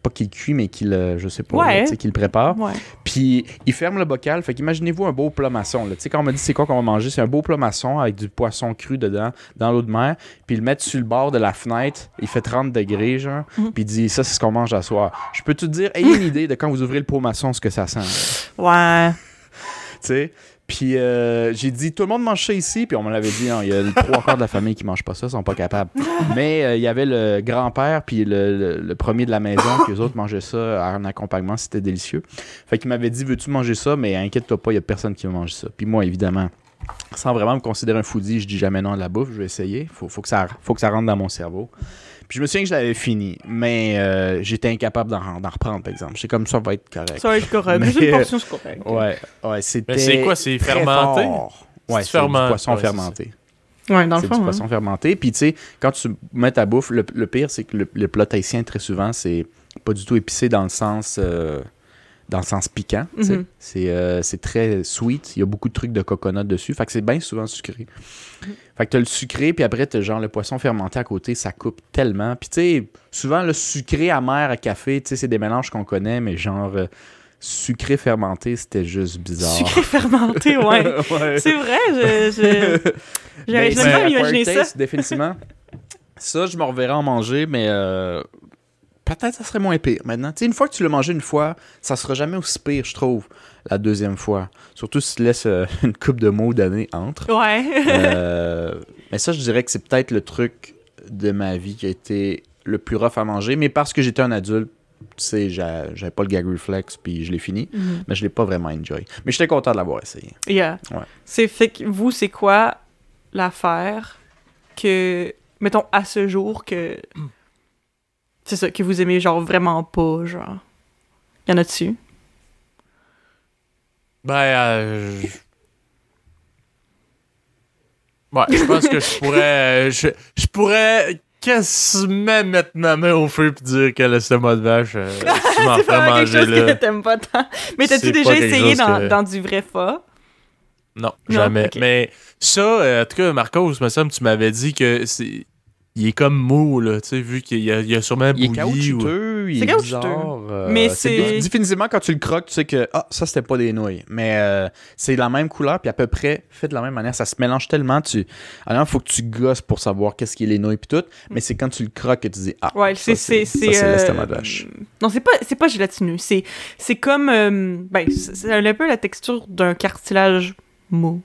Pas qu'il cuit, mais qu'il le... Je sais pas, Ouais. là, qu'il le prépare. Ouais. Puis il ferme le bocal. Fait qu'imaginez-vous un beau plat maçon. là. Tu sais, quand on m'a dit c'est quoi qu'on va manger, c'est un beau plat maçon avec du poisson cru dedans, dans l'eau de mer. Puis ils le mettent sur le bord de la fenêtre. Il fait 30 degrés, genre. Mhm. Puis il dit ça, c'est ce qu'on mange à soir. Je peux te dire, ayez une idée de quand vous ouvrez le pot maçon, ce que ça sent? là. Ouais. Tu sais? Puis euh, j'ai dit, tout le monde mange ça ici. Puis on me l'avait dit, non, il y a le trois quarts de la famille qui mange pas ça, ils sont pas capables. Mais euh, il y avait le grand-père, puis le, le- le premier de la maison, que les autres mangeaient ça en accompagnement, c'était délicieux. Fait qu'il m'avait dit, veux-tu manger ça? Mais inquiète-toi pas, il y a personne qui va manger ça. Puis moi, évidemment, sans vraiment me considérer un foodie, je dis jamais non à la bouffe, je vais essayer. Faut, faut, que, ça, faut que ça rentre dans mon cerveau. Puis je me souviens que je l'avais fini, mais euh, j'étais incapable d'en d'en reprendre, par exemple. J'étais comme ça, va être correct. Ça va être correct. Mais- une portion, c'est correct. Ouais, ouais, c'était. Mais c'est quoi, c'est fermenté? fort. Ouais, C'est c'est du ferment- poisson ouais, c'est fermenté. Ouais, dans le C'est fond. du hein. poisson fermenté. Puis tu sais, quand tu mets ta bouffe, le, le pire, c'est que le, le plat tahitien, très souvent, c'est pas du tout épicé dans le sens, euh, dans le sens piquant. Mhm. C'est euh, c'est très sweet. Il y a beaucoup de trucs de coconut dessus. Fait que c'est bien souvent sucré. Fait que t'as le sucré, puis après, t'as genre le poisson fermenté à côté. Ça coupe tellement. Puis tu sais, souvent, le sucré amer à café, tu sais, c'est des mélanges qu'on connaît, mais genre... euh, sucré fermenté, c'était juste bizarre. Sucré fermenté, ouais. Ouais. C'est vrai, je. Mais jamais imaginé ça. taste, définitivement. ça, je me reverrais en manger, mais euh, peut-être ça serait moins pire maintenant. Tu sais, une fois que tu l'as mangé une fois, ça sera jamais aussi pire, je trouve, la deuxième fois. Surtout si tu laisses euh, une coupe de mots d'années entre. Ouais. Euh, mais ça, je dirais que c'est peut-être le truc de ma vie qui a été le plus rough à manger, mais parce que j'étais un adulte, tu sais, j'a- j'avais pas le gag reflex, puis je l'ai fini, Mhm. mais je l'ai pas vraiment enjoy. Mais j'étais content de l'avoir essayé. Yeah. Ouais. C'est fait que vous, c'est quoi l'affaire que, mettons, à ce jour, que. C'est ça, que vous aimez, genre, vraiment pas, genre. Y en a dessus? Ben, euh, je- Ouais, je pense que je pourrais. euh, Je, je pourrais quasiment mettre ma main au feu et dire que l'estomac de vache, euh, tu m'en quelque manger que t'aimes pas tant. Mais t'as-tu déjà essayé dans, que- dans du vrai fa? Non, Non, jamais. Mais ça, euh, en tout cas, Marcos, me semble, tu m'avais dit que c'est. Il est comme mou, là, tu sais, vu qu'il y a, il y a sûrement Il est bouilli. ou- il C'est est caoutchouteux. bizarre. euh, Mais c'est c'est- dé- définitivement quand tu le croques, tu sais que ah ça c'était pas des nouilles, mais euh, c'est la même couleur puis à peu près fait de la même manière, ça se mélange tellement. Tu, alors il faut que tu gosses pour savoir qu'est-ce qui est les nouilles puis tout, mais c'est quand tu le croques que tu dis ah Ouais, ça, c'est c'est ça, c'est c'est euh, l'estomac de vache. Non, c'est pas c'est pas gélatineux, c'est c'est comme euh, ben c'est c'est un peu la texture d'un cartilage mou,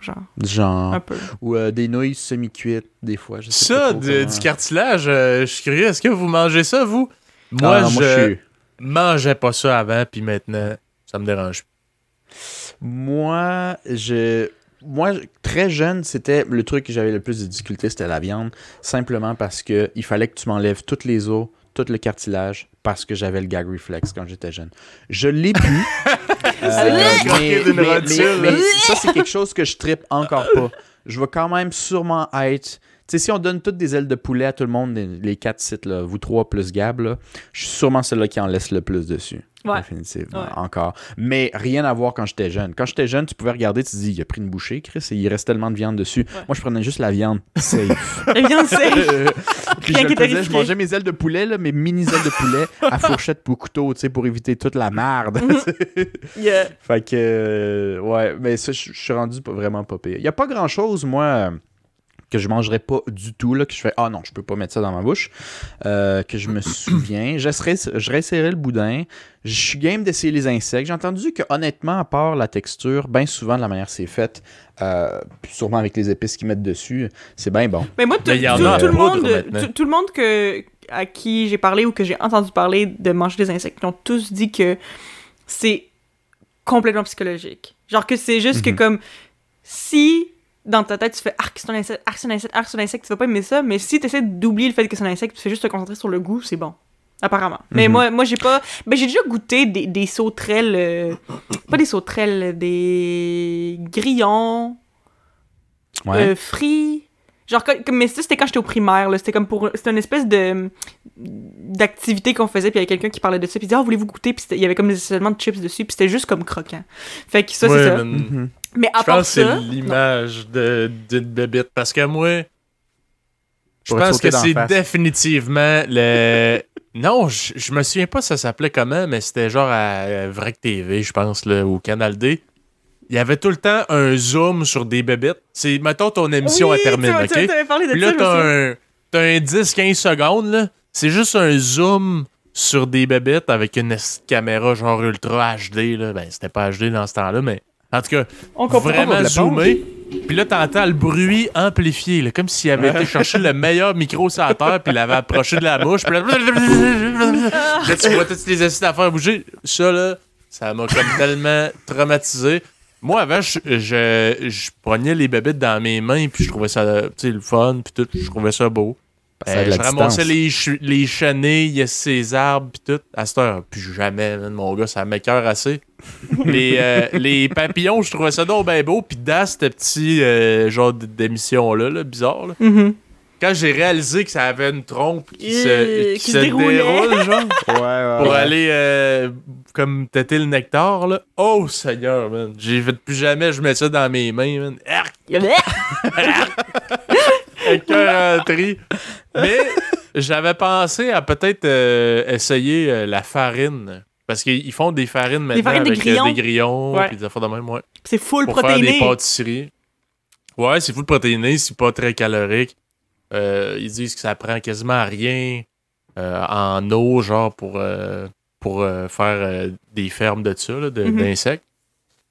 genre Genre un peu. ou euh, des nouilles semi-cuites des fois. Je sais Ça, pas trop de- comment. du cartilage, euh, je suis curieux, est-ce que vous mangez ça, vous? Ah, Moi, non, je, moi, je mangeais pas ça avant, puis maintenant, ça me dérange. Moi, je. moi, très jeune, c'était le truc que j'avais le plus de difficulté, c'était la viande. Simplement parce que il fallait que tu m'enlèves toutes les os, tout le cartilage, parce que j'avais le gag reflex quand j'étais jeune. Je l'ai pu. Euh, mais, mais- ça, c'est quelque chose que je trippe encore pas. Je vais quand même sûrement être. Tu sais, si on donne toutes des ailes de poulet à tout le monde, les, les quatre sites, là, vous trois plus Gab, là, je suis sûrement celui qui en laisse le plus dessus. Ouais. Définitivement, Ouais. encore. Mais rien à voir quand j'étais jeune. Quand j'étais jeune, tu pouvais regarder, tu te dis, il a pris une bouchée, Chris, et il reste tellement de viande dessus. Moi, je prenais juste la viande. Safe. Bien, c'est. Euh, Puis je, faisais, je mangeais mes ailes de poulet, là, mes mini ailes de poulet à fourchette pour couteau, tu sais, pour éviter toute la merde. Yeah. fait que, euh, ouais, mais ça, je suis rendu vraiment pas pire. Il y a pas grand chose, moi, euh, que je mangerais pas du tout, là, que je fais, ah non, je peux pas mettre ça dans ma bouche, euh, que je me souviens. Je, serais, je réessayerais le boudin. Je suis game d'essayer les insectes. J'ai entendu que, honnêtement, à part la texture, bien souvent, de la manière que c'est fait, euh, sûrement avec les épices qu'ils mettent dessus, c'est bien bon. Mais moi, tout, Mais il y en tout- a en tout le poudre monde, maintenant. tout, tout le monde que, à qui j'ai parlé ou que j'ai entendu parler de manger des insectes, ils ont tous dit que c'est complètement psychologique. Genre que c'est juste que Mhm. comme si dans ta tête tu fais arc c'est un insecte, arc c'est un insecte, arc c'est un insecte, tu vas pas aimer ça, mais si tu essaies d'oublier le fait que c'est un insecte, tu fais juste te concentrer sur le goût, c'est bon. Apparemment. Mais Mhm. moi, moi j'ai pas. Ben, j'ai déjà goûté des, des sauterelles. euh, pas des sauterelles, des grillons Ouais. euh, frits. Genre, mais ça, c'était quand j'étais au primaire, là. C'était comme pour. C'était une espèce de. d'activité qu'on faisait, puis il y avait quelqu'un qui parlait de ça, puis il disait, ah, voulez-vous goûter? Puis il y avait comme des éléments de chips dessus, puis c'était juste comme croquant. Fait que ça, Ouais, c'est ça. Mais à Je part pense que c'est ça. l'image de- d'une bébite. Parce que moi, je pense sauter que c'est face. définitivement le. Non, je, je me souviens pas ça s'appelait comment, mais c'était genre à Vrac TV, je pense, là, ou Canal D. Il y avait tout le temps un zoom sur des bébites. C'est, mettons, ton émission Oui, elle termine, tu- OK? tu- t'avais parlé de Puis ça, là, je me souviens. t'as un, t'as un 10-15 secondes, là. C'est juste un zoom sur des bébites avec une esti de caméra genre ultra HD, là. Ben, c'était pas HD dans ce temps-là, mais en tout cas, On comprend. vraiment zoomé. Puis là, t'entends le bruit amplifié, là, comme s'il avait été chercher le meilleur micro sur la terre, puis il l'avait approché de la bouche. Puis là, là, tu vois toutes les acides à faire bouger. Ça, là, ça m'a comme tellement traumatisé. Moi, avant, je, je, je pognais les bébites dans mes mains, puis je trouvais ça, tu sais, le fun, puis tout, je trouvais ça beau. Euh, je ramassais les, ch- les chenilles, ces arbres, puis tout. À cette heure, plus jamais, man, mon gars, ça m'écœure assez. les, euh, les papillons, je trouvais ça donc bien beau. Puis dans cette petit euh, genre d'émission-là, là, bizarre, là, Mhm. quand j'ai réalisé que ça avait une trompe qui se, qui se déroule, genre, Ouais, ouais, pour ouais. aller euh, comme têter le nectar, là. Oh, Seigneur, man. J'ai fait plus jamais, je mets ça dans mes mains, man. Arc! tri. Mais j'avais pensé à peut-être euh, essayer euh, la farine. Parce qu'ils font des farines maintenant farines avec euh, grillons. des grillons Ouais. des affaires de même, ouais. C'est full Pour faire des protéiné. pâtisseries. Ouais, c'est full protéiné, c'est pas très calorique. Ils disent que ça prend quasiment rien en eau, genre pour, pour faire des fermes de ça, de- Mhm.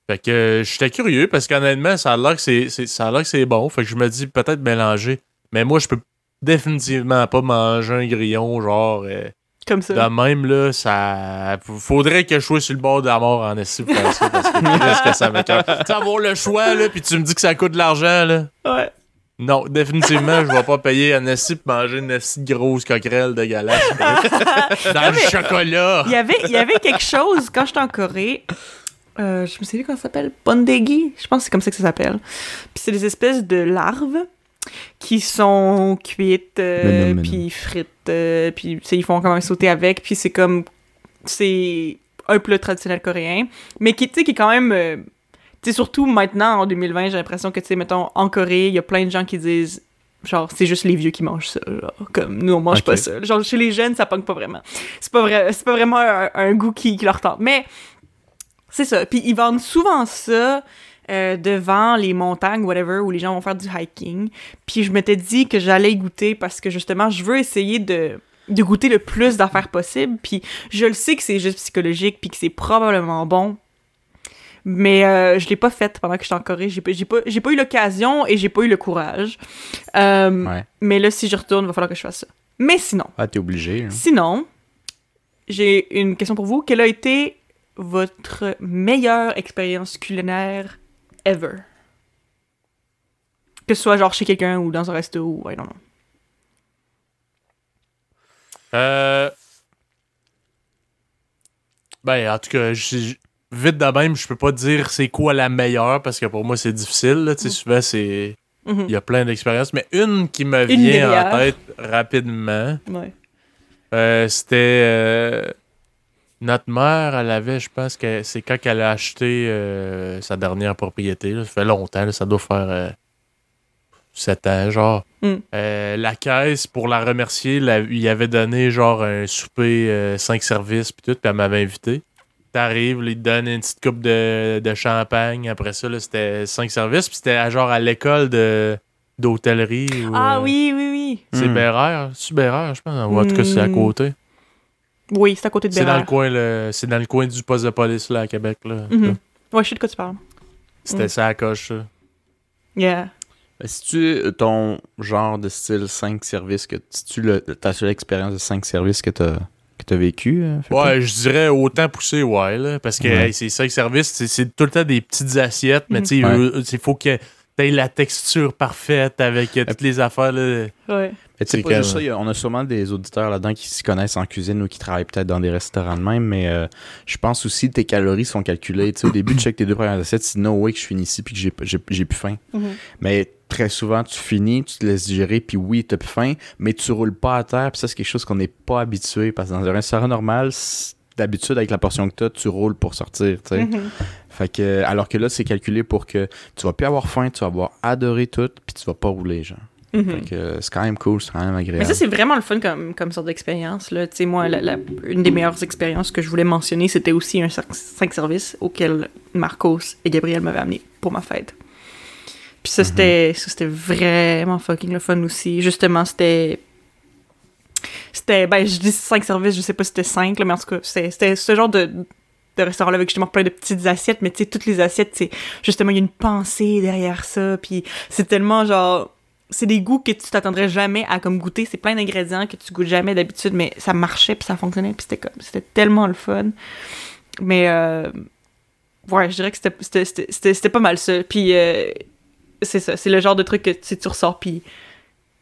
Fait que euh, j'étais curieux parce qu'honnêtement, ça a l'air que c'est, c'est- ça a l'air que c'est bon. Fait que je me dis peut-être mélanger. Mais moi, je peux définitivement pas manger un grillon, genre. euh, Comme ça. de même, là, ça. Faudrait que je sois sur le bord de la mort en esti pour faire ça, parce que que ça m'écoeure. Tu avoir le choix, là, puis tu me dis que ça coûte de l'argent, là. Ouais. Non, définitivement, je vais pas payer un esti pour manger une de grosse coquerelle dégueulasse. Dans le chocolat. Il y avait, il y avait quelque chose quand j'étais en Corée. Euh, je me souviens comment ça s'appelle? Bondegi. Je pense que c'est comme ça que ça s'appelle. Puis c'est des espèces de larves qui sont cuites, euh, puis frites, euh, puis ils font quand même sauter avec, puis c'est comme c'est un plat traditionnel coréen, mais qui tu sais qui est quand même euh, tu sais surtout maintenant en 2020, j'ai l'impression que tu sais mettons en Corée, il y a plein de gens qui disent genre c'est juste les vieux qui mangent ça, genre comme nous on mange pas ça. Genre chez les jeunes, ça pogne pas vraiment. C'est pas vrai, c'est pas vraiment un, un goût qui, qui leur tente. Mais c'est ça. Puis ils vendent souvent ça euh, devant les montagnes, whatever, où les gens vont faire du hiking. Puis je m'étais dit que j'allais y goûter parce que justement, je veux essayer de de goûter le plus d'affaires possible. Puis je le sais que c'est juste psychologique, puis que c'est probablement bon. Mais euh, je l'ai pas fait pendant que j'étais en Corée. J'ai pas, pas, eu l'occasion et j'ai pas eu le courage. Euh, Ouais. Mais là, si je retourne, il va falloir que je fasse ça. Mais sinon, Ah, t'es obligé. hein. Sinon, j'ai une question pour vous. Quelle a été votre meilleure expérience culinaire ever? Que ce soit genre chez quelqu'un ou dans un resto ou I don't know. Euh... Ben, en tout cas, vite de même, je peux pas dire c'est quoi la meilleure parce que pour moi, c'est difficile. là. Tu sais, souvent, c'est. Mhm. Il y a plein d'expériences, mais une qui me Une vient en tête rapidement, Ouais. euh, c'était. euh, Notre mère, elle avait, je pense que c'est quand elle a acheté euh, sa dernière propriété. là. ça fait longtemps, là, ça doit faire 7 ans, genre. Mm. Euh, la caisse, pour la remercier, la- il avait donné genre un souper 5 services, puis tout, puis elle m'avait invité. T'arrives, ils te donnent une petite coupe de, de champagne. Après ça, c'était 5 services, puis c'était à- genre à l'école de d'hôtellerie. Ah euh, oui, oui, oui. C'est Hmm. Bérère, c'est Bérère, je pense. Ou en tout cas, c'est à Hmm. côté. Oui, c'est à côté de C'est dans le Bérard. coin, le- c'est dans le coin du poste de police là à Québec là. Mhm. Ouais, je sais de quoi tu parles. C'était Mm. ça à coche. ça. Yeah. Si tu ton genre de style 5 services, que si tu le, ta seule expérience de 5 services que t'as que t'as vécu, euh? Ouais, je dirais autant poussé, ouais, là, parce que Ouais. hey, c'est ça, service, c'est- tout le temps des petites assiettes, mais Mhm. tu sais, Ouais. il faut que t'aies la texture parfaite avec euh, toutes les affaires. Là. Ouais. Mais tu sais, C'est pas juste ça, on a sûrement des auditeurs là-dedans qui s'y connaissent en cuisine ou qui travaillent peut-être dans des restaurants de même, mais euh, je pense aussi que tes calories sont calculées. Tu sais, au début, tu check tes deux premières assiettes, c'est no way que je finis ici puis que j'ai- plus faim. Mhm. Mais très souvent, tu finis, tu te laisses digérer, puis oui, t'as plus faim, mais tu roules pas à terre, puis ça, c'est quelque chose qu'on n'est pas habitué, parce que dans un restaurant normal, d'habitude, avec la portion que t'as, tu roules pour sortir, tu sais. Mhm. Fait que, alors que là, c'est calculé pour que tu vas plus avoir faim, tu vas avoir adoré tout, puis tu vas pas rouler, genre. Que euh, c'est quand même cool, c'est quand même agréable. Mais ça, c'est vraiment le fun comme, comme sorte d'expérience. là. Tu sais, moi, la- la- une des meilleures expériences que je voulais mentionner, c'était aussi un 5 services auquel Marcos et Gabriel m'avaient amené pour ma fête. Puis ça, c'était ça, c'était vraiment fucking le fun aussi. Justement, c'était. C'était. Ben, je dis 5 services, je sais pas si c'était 5, mais en tout cas, c'était ce genre de, de restaurant-là avec justement plein de petites assiettes, mais tu sais, toutes les assiettes, c'est justement, il y a une pensée derrière ça, puis c'est tellement genre c'est des goûts que tu t'attendrais jamais à comme goûter. C'est plein d'ingrédients que tu goûtes jamais d'habitude, mais ça marchait puis ça fonctionnait puis c'était comme c'était tellement le fun. Mais euh, ouais, je dirais que c'était- pas mal ça. Puis euh, c'est ça, c'est le genre de truc que tu ressors puis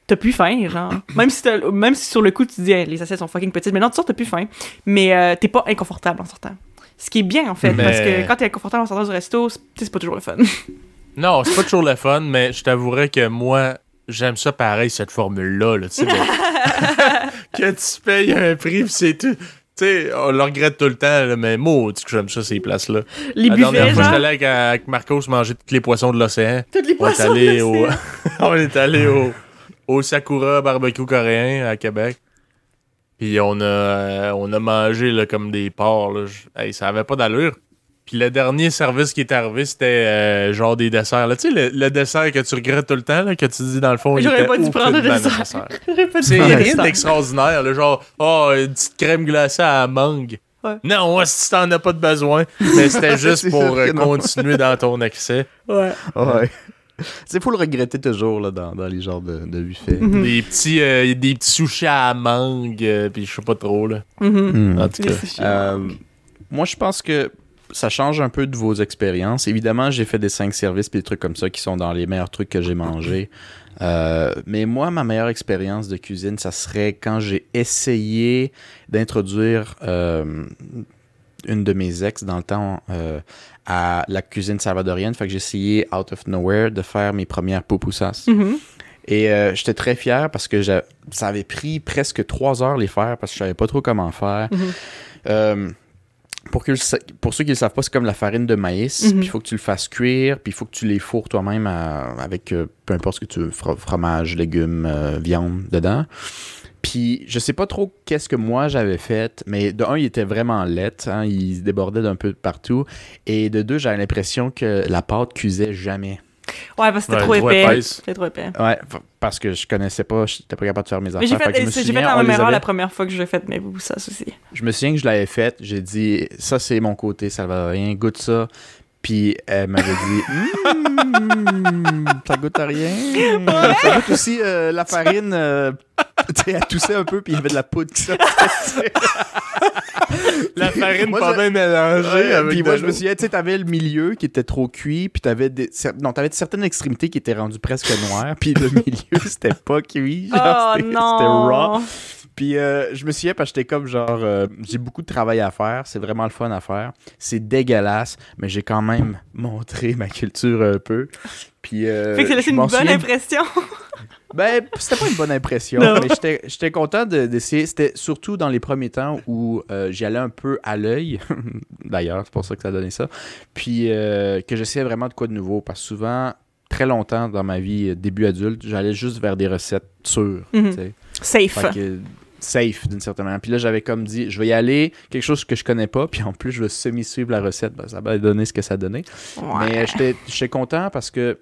t'as plus faim, genre. Même si, même si sur le coup tu dis Hey, les assiettes sont fucking petites, mais non, tu sors, t'as plus faim. Mais euh, t'es pas inconfortable en sortant. Ce qui est bien en fait, Mais- parce que quand t'es inconfortable en sortant du resto, c'est pas toujours le fun. Non, c'est pas toujours le fun, mais je t'avouerais que moi, j'aime ça pareil, cette formule-là. Là, tu sais, de- que tu payes un prix, pis c'est tout. Tu sais, on le regrette tout le temps, là, mais maudit que j'aime ça, ces places-là. Les La dernière buffets, fois, j'étais allé avec, avec Marcos manger tous les poissons de l'océan. toutes les On est poissons. allé là, au, on est allé au, au Sakura barbecue coréen à Québec. Puis on a, euh, on a mangé là, comme des porcs. Là. Hey, ça avait pas d'allure. Puis le dernier service qui est arrivé, c'était euh, genre des desserts. là. Tu sais, le, le dessert que tu regrettes tout le temps, là, que tu dis dans le fond, il J'aurais pas dû prendre le dessert. J'aurais pas dû C'est prendre le rien d'extraordinaire. là, Genre, oh, une petite crème glacée à la mangue. Ouais. Non, ouais, si t'en as pas de besoin. Mais c'était juste pour euh, continuer dans ton excès. Ouais. Ouais. C'est faut le regretter toujours là, dans, dans les genres de, de buffets. Mhm. Des petits, euh, des petits sushis à la mangue, euh, puis je sais pas trop, là. Mhm. Hmm. En tout cas. Euh, moi, je pense que ça change un peu de vos expériences. Évidemment, j'ai fait des 5 services et des trucs comme ça qui sont dans les meilleurs trucs que j'ai mangés. Euh, mais moi, ma meilleure expérience de cuisine, ça serait quand j'ai essayé d'introduire euh, une de mes ex dans le temps euh, à la cuisine salvadorienne. Fait que j'ai essayé, out of nowhere, de faire mes premières pupusas. Mhm. Et euh, j'étais très fier parce que ça avait pris presque trois heures les faire parce que je savais pas trop comment faire. Mhm. Euh, pour, que pour ceux qui ne le savent pas, c'est comme la farine de maïs. Mhm. Puis il faut que tu le fasses cuire. Puis il faut que tu les fourres toi-même avec euh, peu importe ce que tu veux, fro- fromage, légumes, euh, viande dedans. Puis je sais pas trop qu'est-ce que moi j'avais fait, mais de un, il était vraiment laid, hein, il débordait d'un peu partout. Et de deux, j'avais l'impression que la pâte cuisait jamais. Ouais, parce que c'était Ouais, trop épais. C'était trop épais. Ouais, parce que je connaissais pas, j'étais pas capable de faire mes Mais affaires. j'ai Fait fait, je souviens, la même erreur avait- la première fois que j'ai fait mes boussas aussi. Je me souviens que je l'avais faite. J'ai dit, ça, c'est mon côté salvadorien, goûte ça. Puis elle m'avait dit, Hum, ça goûte à rien. Ça goûte aussi euh, la farine euh, tu sais, elle toussait un peu, puis il y avait de la poudre qui sortait. La farine Moi, pas bien mélangée Ouais, avec puis moi, je me souviens, tu sais, t'avais le milieu qui était trop cuit, puis t'avais des... cer- non, t'avais certaines extrémités qui étaient rendues presque noires, puis le milieu, c'était pas cuit. genre, Oh c'était- non! C'était raw. Puis euh, je me souviens parce que j'étais comme genre, euh, j'ai beaucoup de travail à faire, c'est vraiment le fun à faire. C'est dégueulasse, mais j'ai quand même montré ma culture un peu. Puis euh, Fait que ça laisse je une bonne souviens- impression. Ben, c'était pas une bonne impression, mais j'étais- content de- d'essayer. C'était surtout dans les premiers temps où euh, j'y allais un peu à l'œil. D'ailleurs, c'est pour ça que ça donné ça. Puis euh, que j'essayais vraiment de quoi de nouveau. Parce que souvent, très longtemps dans ma vie, euh, début adulte, j'allais juste vers des recettes sûres. Mhm. Safe. Fait que, safe d'une certaine manière. Puis là, j'avais comme dit, je vais y aller, quelque chose que je connais pas, puis en plus, je vais semi-suivre la recette. Ben, ça va donner ce que ça donnait. Ouais. Mais j'étais j'étais content parce que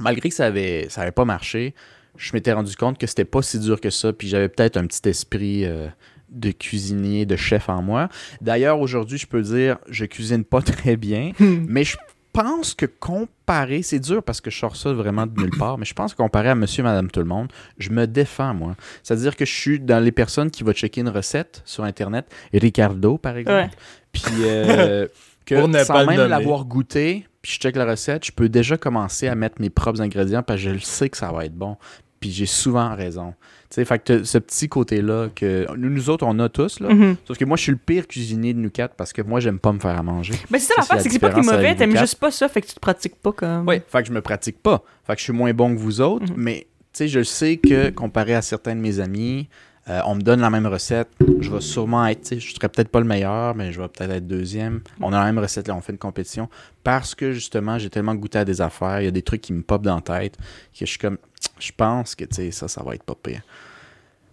malgré que ça avait, ça avait pas marché, je m'étais rendu compte que c'était pas si dur que ça, puis j'avais peut-être un petit esprit euh, de cuisinier, de chef en moi. D'ailleurs, aujourd'hui, je peux dire, je cuisine pas très bien, Hmm. mais je pense que comparé, c'est dur parce que je sors ça vraiment de nulle part, mais je pense que comparé à monsieur, madame, tout le monde, je me défends, moi. C'est-à-dire que je suis dans les personnes qui vont checker une recette sur Internet, Ricardo, par exemple, Ouais. puis euh, que Pour ne sans pas le même nommer. l'avoir goûté, puis je check la recette, je peux déjà commencer à mettre mes propres ingrédients parce que je le sais que ça va être bon. Puis j'ai souvent raison. Tu sais, fait que ce petit côté-là que nous, nous autres, on a tous, là. Mhm. Sauf que moi, je suis le pire cuisinier de nous quatre parce que moi, j'aime pas me faire à manger. Ben, c'est ça Ça, l'affaire, c'est c'est que c'est pas que t'es différence mauvais, avec t'aimes juste pas ça, fait que tu te pratiques pas comme. Oui, fait que je me pratique pas. Fait que je suis moins bon que vous autres, Mhm. mais tu sais, je sais que comparé à certains de mes amis, euh, on me donne la même recette, je vais sûrement être, je serais peut-être pas le meilleur, mais je vais peut-être être deuxième. On a la même recette, là, on fait une compétition, parce que justement, j'ai tellement goûté à des affaires, il y a des trucs qui me popent dans la tête, que je suis comme, je pense que, ça, ça va être pas pire.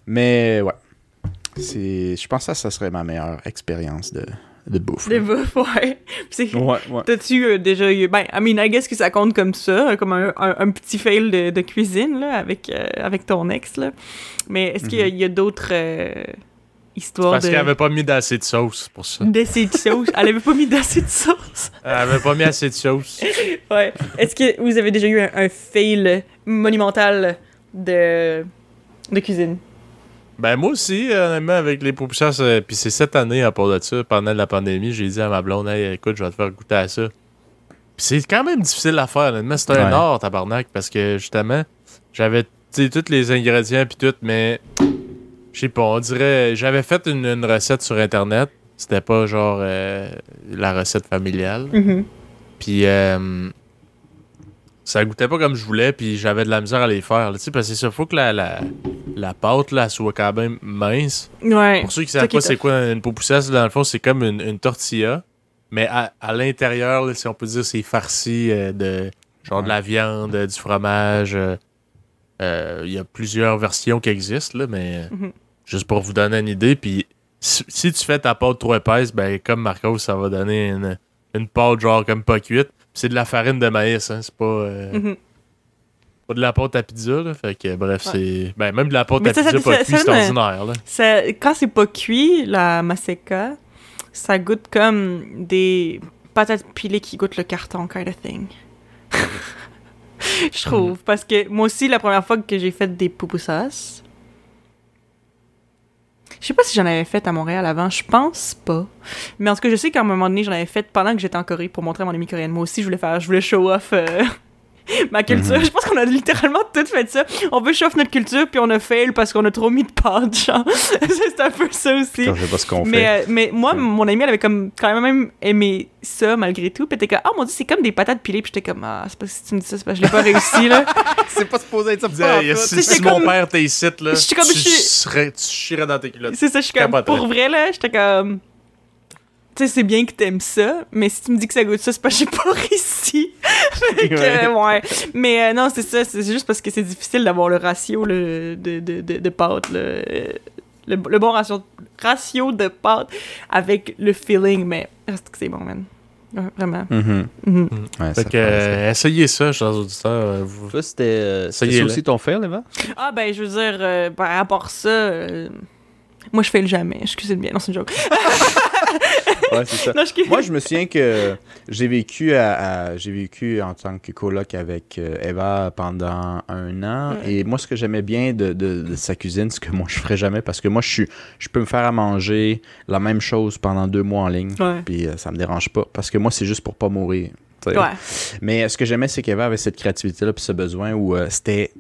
Mais, ouais. Je pense que ça, ça serait ma meilleure expérience de, de bouffe. Des bouffes, ouais. C'est Ouais, ouais. T'as-tu euh, déjà eu. Ben, I mean, I guess que ça compte comme ça, euh, comme un, un- un petit fail de, de cuisine, là, avec, euh, avec ton ex, là. Mais est-ce qu'il y a, a d'autres euh, histoires Parce de. qu'elle avait pas mis d'assez de sauce pour ça. D'assez de sauce? Elle avait pas mis d'assez de sauce? Elle avait pas mis assez de sauce. Ouais. Est-ce que vous avez déjà eu un, un fail monumental de, de cuisine? Ben moi aussi, honnêtement, avec les euh, puis c'est cette année à part de ça, pendant la pandémie, j'ai dit à ma blonde, hey, écoute, je vais te faire goûter à ça. Puis c'est quand même difficile à faire, honnêtement, c'est un Ouais. art, tabarnak, parce que justement, j'avais, tous les ingrédients puis tout, mais je sais pas, on dirait, j'avais fait une, une recette sur Internet, c'était pas genre euh, la recette familiale. Mhm. Puis euh, ça goûtait pas comme je voulais, puis j'avais de la misère à les faire. là, Tu sais, parce que c'est ça, faut que la, la, la pâte là, soit quand même mince. Ouais. Pour ceux qui savent pas c'est quoi une popoussesse, dans le fond, c'est comme une, une tortilla, mais à, à l'intérieur, si on peut dire, c'est farci euh, de genre de la viande, euh, du fromage. euh, euh, Il y a plusieurs versions qui existent, là, mais Mhm. juste pour vous donner une idée. Puis si, si tu fais ta pâte trop épaisse, ben comme Marcos, ça va donner une, une pâte genre comme pas cuite. C'est de la farine de maïs, hein, c'est pas, euh, Mhm. pas de la pâte à pizza. Là, fait que bref, Ouais. c'est. Ben même de la pâte Mais à ça, ça- pizza pas cuite, c'est ordinaire. Là. Ça, quand c'est pas cuit, la maseca, ça goûte comme des patates pilées qui goûtent le carton, kind of thing. Je trouve. Parce que moi aussi, la première fois que j'ai fait des pupusas, je sais pas si j'en avais fait à Montréal avant, je pense pas. Mais en tout cas, je sais qu'à un moment donné, j'en avais fait pendant que j'étais en Corée pour montrer à mon ami coréenne. Moi aussi, je voulais faire, je voulais show off euh, ma culture. Mhm. Je pense qu'on a littéralement tout fait ça. On veut off notre culture, puis on a fail parce qu'on a trop mis de pâte, genre. c'est un peu ça aussi. Je sais pas ce qu'on fait. Mais, euh, mais moi, Mm. mon ami, elle avait comme quand même aimé ça malgré tout. Puis elle était comme, oh mon dieu, c'est comme des patates pilées. Puis j'étais comme, ah, c'est pas si tu me dis ça, c'est parce que je l'ai pas réussi, là. c'est pas supposé être ça. Disais, y a- si si mon père t'es ici, là, Je suis comme- tu, je serais- tu chierais dans tes culottes. c'est ça, je suis comme, pour vrai, là, j'étais comme, tu sais, c'est bien que t'aimes ça, mais si tu me dis que ça goûte ça, c'est parce que j'ai pas réussi. Fait que, Ouais. ouais. Mais euh, non, c'est ça, c'est juste parce que c'est difficile d'avoir le ratio là, de, de, de, de pâte. Euh, Le, le bon ratio, ratio de pâte avec le feeling, mais reste que c'est bon, man. Ouais, Vraiment. Mhm. Ouais, Fait ça que, euh, essayez ça, chers auditeurs. euh, vous- Toi, c'était euh, Ça aussi ton fail, Eva? Ah, ben, je veux dire, euh, par rapport à ça, euh, moi, je fais le jamais. Je cuisine bien. Non, c'est une joke. Ouais, c'est ça. Non, je kiffe. Moi, je me souviens que j'ai vécu à, à- j'ai vécu en tant que coloc avec euh, Eva pendant un an. Et moi, ce que j'aimais bien de, de- de sa cuisine, ce que moi je ferais jamais, parce que moi, je suis, je peux me faire à manger la même chose pendant deux mois en ligne. Ouais. Puis euh, ça me dérange pas, parce que moi, c'est juste pour pas mourir. Ouais. Mais euh, ce que j'aimais, c'est qu'Eva avait cette créativité-là, puis ce besoin où euh, c'était.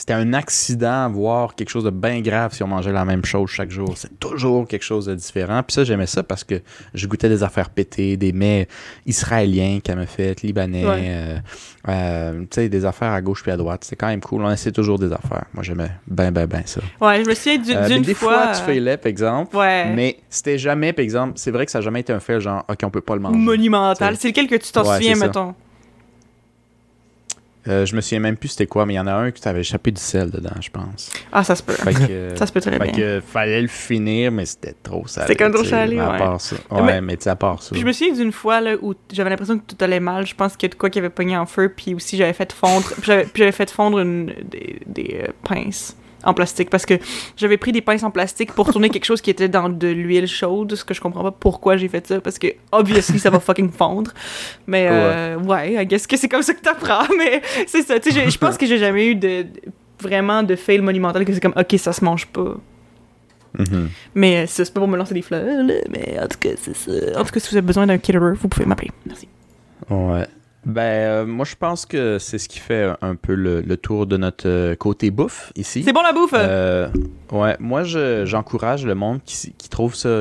C'était un accident, voire quelque chose de bien grave si on mangeait la même chose chaque jour. C'est toujours quelque chose de différent. Puis ça, j'aimais ça parce que je goûtais des affaires pétées, des mets israéliens qu'elle me fait, libanais, Ouais. euh, euh, tu sais, des affaires à gauche puis à droite. C'est quand même cool. On essaie toujours des affaires. Moi, j'aimais bien, bien, bien ça. Ouais, je me souviens d'une Euh, d'une des fois. fois, tu par exemple. Ouais. Mais c'était jamais, par exemple, c'est vrai que ça n'a jamais été un fait genre, OK, on peut pas le manger. Monumental. C'est lequel que tu t'en Ouais, souviens, ça. Euh, je me souviens même plus c'était quoi, mais il y en a un qui t'avait échappé du sel dedans, je pense. Ah, ça se peut. Que, Ça se peut très bien. que fallait le finir, mais c'était trop salé. C'était comme trop salé, mais À ouais. part ça. Ouais, Mais- mais, tu à part ça. Puis je me souviens d'une fois là, où j'avais l'impression que tout allait mal. Je pense qu'il y a de quoi qui avait pogné en feu. Puis aussi, j'avais fait fondre. Puis j'avais, puis j'avais fait fondre une, des, des euh, pinces en plastique. Parce que j'avais pris des pinces en plastique pour tourner quelque chose qui était dans de l'huile chaude. Ce que je comprends pas pourquoi j'ai fait ça. Parce que, obviously, ça va fucking fondre. Mais, euh, ouais, I guess que c'est comme ça que t'apprends. Mais c'est ça. Tu sais, je- pense que j'ai jamais eu de, de- vraiment de fail monumental que c'est comme, ok, ça se mange pas. Mhm. Mais euh, ça, c'est pas pour me lancer des fleurs, mais en tout cas, c'est ça. En tout cas, si vous avez besoin d'un killer, vous pouvez m'appeler. Merci. Ouais. Ben, euh, moi, je pense que c'est ce qui fait un peu le, le tour de notre euh, côté bouffe ici. C'est bon la bouffe! Euh, ouais, moi, je- j'encourage le monde qui, qui trouve ça,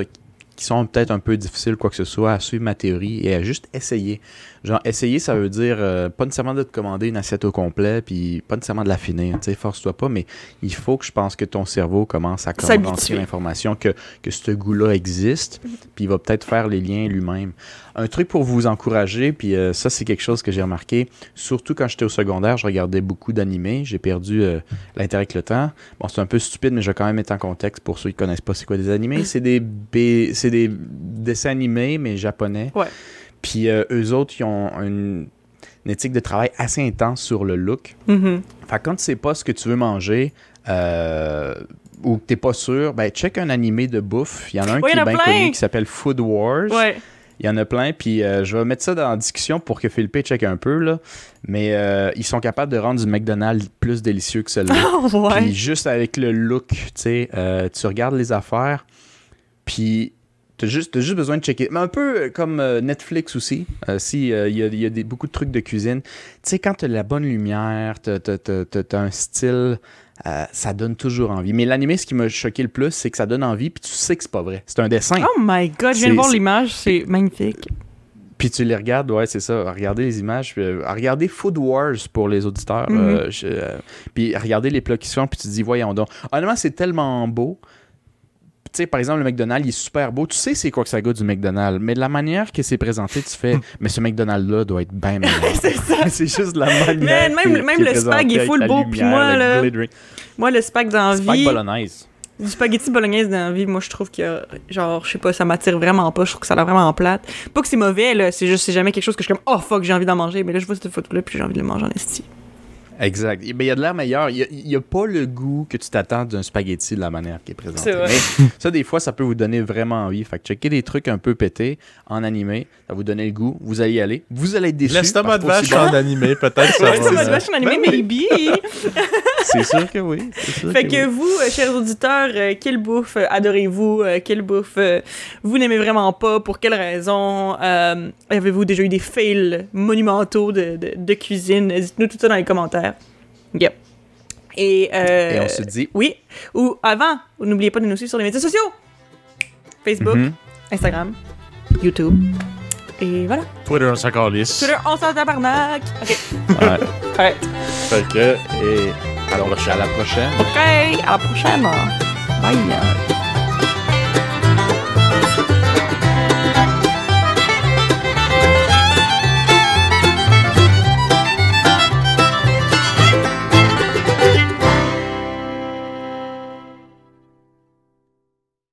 qui sont peut-être un peu difficiles, quoi que ce soit, à suivre ma théorie et à juste essayer. Genre, essayer, ça veut dire euh, pas nécessairement de te commander une assiette au complet, puis pas nécessairement de la finir. Tu sais, force-toi pas, mais il faut que je pense que ton cerveau commence à rentrer l'information que, que ce goût-là existe, puis il va peut-être faire les liens lui-même. Un truc pour vous encourager, puis euh, ça, c'est quelque chose que j'ai remarqué, surtout quand j'étais au secondaire, je regardais beaucoup d'animés. J'ai perdu euh, l'intérêt avec le temps. Bon, c'est un peu stupide, mais je vais quand même mettre en contexte pour ceux qui connaissent pas c'est quoi des animés. C'est des, B- c'est des dessins animés, mais japonais. Ouais. Puis euh, eux autres, ils ont une, une éthique de travail assez intense sur le look. Mhm. Fait que quand tu sais pas ce que tu veux manger, euh, ou que t'es pas sûr, ben check un animé de bouffe. Il y en a un qui est bien connu qui s'appelle Food Wars. Ouais. Il y en a plein, puis euh, je vais mettre ça dans la discussion pour que Philippe check un peu, là. Mais euh, ils sont capables de rendre du McDonald's plus délicieux que celui-là. Oh, ouais. Puis juste avec le look, tu sais, euh, tu regardes les affaires, puis t'as juste, t'as juste besoin de checker. Mais un peu euh, comme euh, Netflix aussi. Euh, si euh, il y a, y a des, beaucoup de trucs de cuisine. Tu sais, quand t'as la bonne lumière, t'as, t'as- t'as- t'as- t'as un style, ça donne toujours envie. Mais l'animé, ce qui m'a choqué le plus, c'est que ça donne envie, puis tu sais que c'est pas vrai. C'est un dessin. Oh my god, je viens de voir l'image, c'est magnifique. Puis tu les regardes, ouais, c'est ça. Regardez les images. Puis, euh, regardez Food Wars pour les auditeurs. Mhm. euh, je- euh, puis regardez les plats qui se font, puis tu te dis, voyons donc. Honnêtement, c'est tellement beau. Tu sais, par exemple, le McDonald's, il est super beau. Tu sais, c'est quoi que ça goûte du McDonald's. Mais de la manière que c'est présenté, tu fais, mais ce McDonald's-là doit être bien c'est ça. c'est juste la manière. Man, même- même le spag est avec full beau, puis moi, le là. Moi, le spag la Spag bolognaise. du spaghetti bolognaise dans la vie, moi, je trouve que, genre, je sais pas, ça m'attire vraiment pas. Je trouve que ça a l'air vraiment plate. Pas que c'est mauvais, là, c'est juste, c'est jamais quelque chose que je suis comme, oh fuck, j'ai envie d'en manger. Mais là, je vois cette photo-là, puis j'ai envie de le manger en esti. Exact. Mais il y a de l'air meilleur. Il n'y a, pas le goût que tu t'attends d'un spaghetti de la manière qui est présentée. C'est vrai. Mais ça, des fois, ça peut vous donner vraiment envie. Fait que checker des trucs un peu pétés en animé, ça va vous donner le goût. Vous allez y aller. Vous allez être déçus. L'estomac de vache en animé, peut-être ça. de vache en animé, maybe. C'est sûr que oui. c'est sûr Fait que que oui. vous, euh, chers auditeurs, euh, quelle bouffe euh, adorez-vous? Euh, quelle bouffe euh, vous n'aimez vraiment pas? Pour quelles raisons? Euh, Avez-vous déjà eu des fails monumentaux de, de, de cuisine? Dites-nous tout ça dans les commentaires. Yep. Et, euh, Et on se dit. Oui. Ou avant, n'oubliez pas de nous suivre sur les médias sociaux. Facebook, Mhm. Instagram, YouTube. Et voilà. Twitter, on s'en calisse. Twitter, on s'en tabarnak. OK. Ouais. Alright. Fait que. Et alors, à la prochaine. OK. À la prochaine. Bye.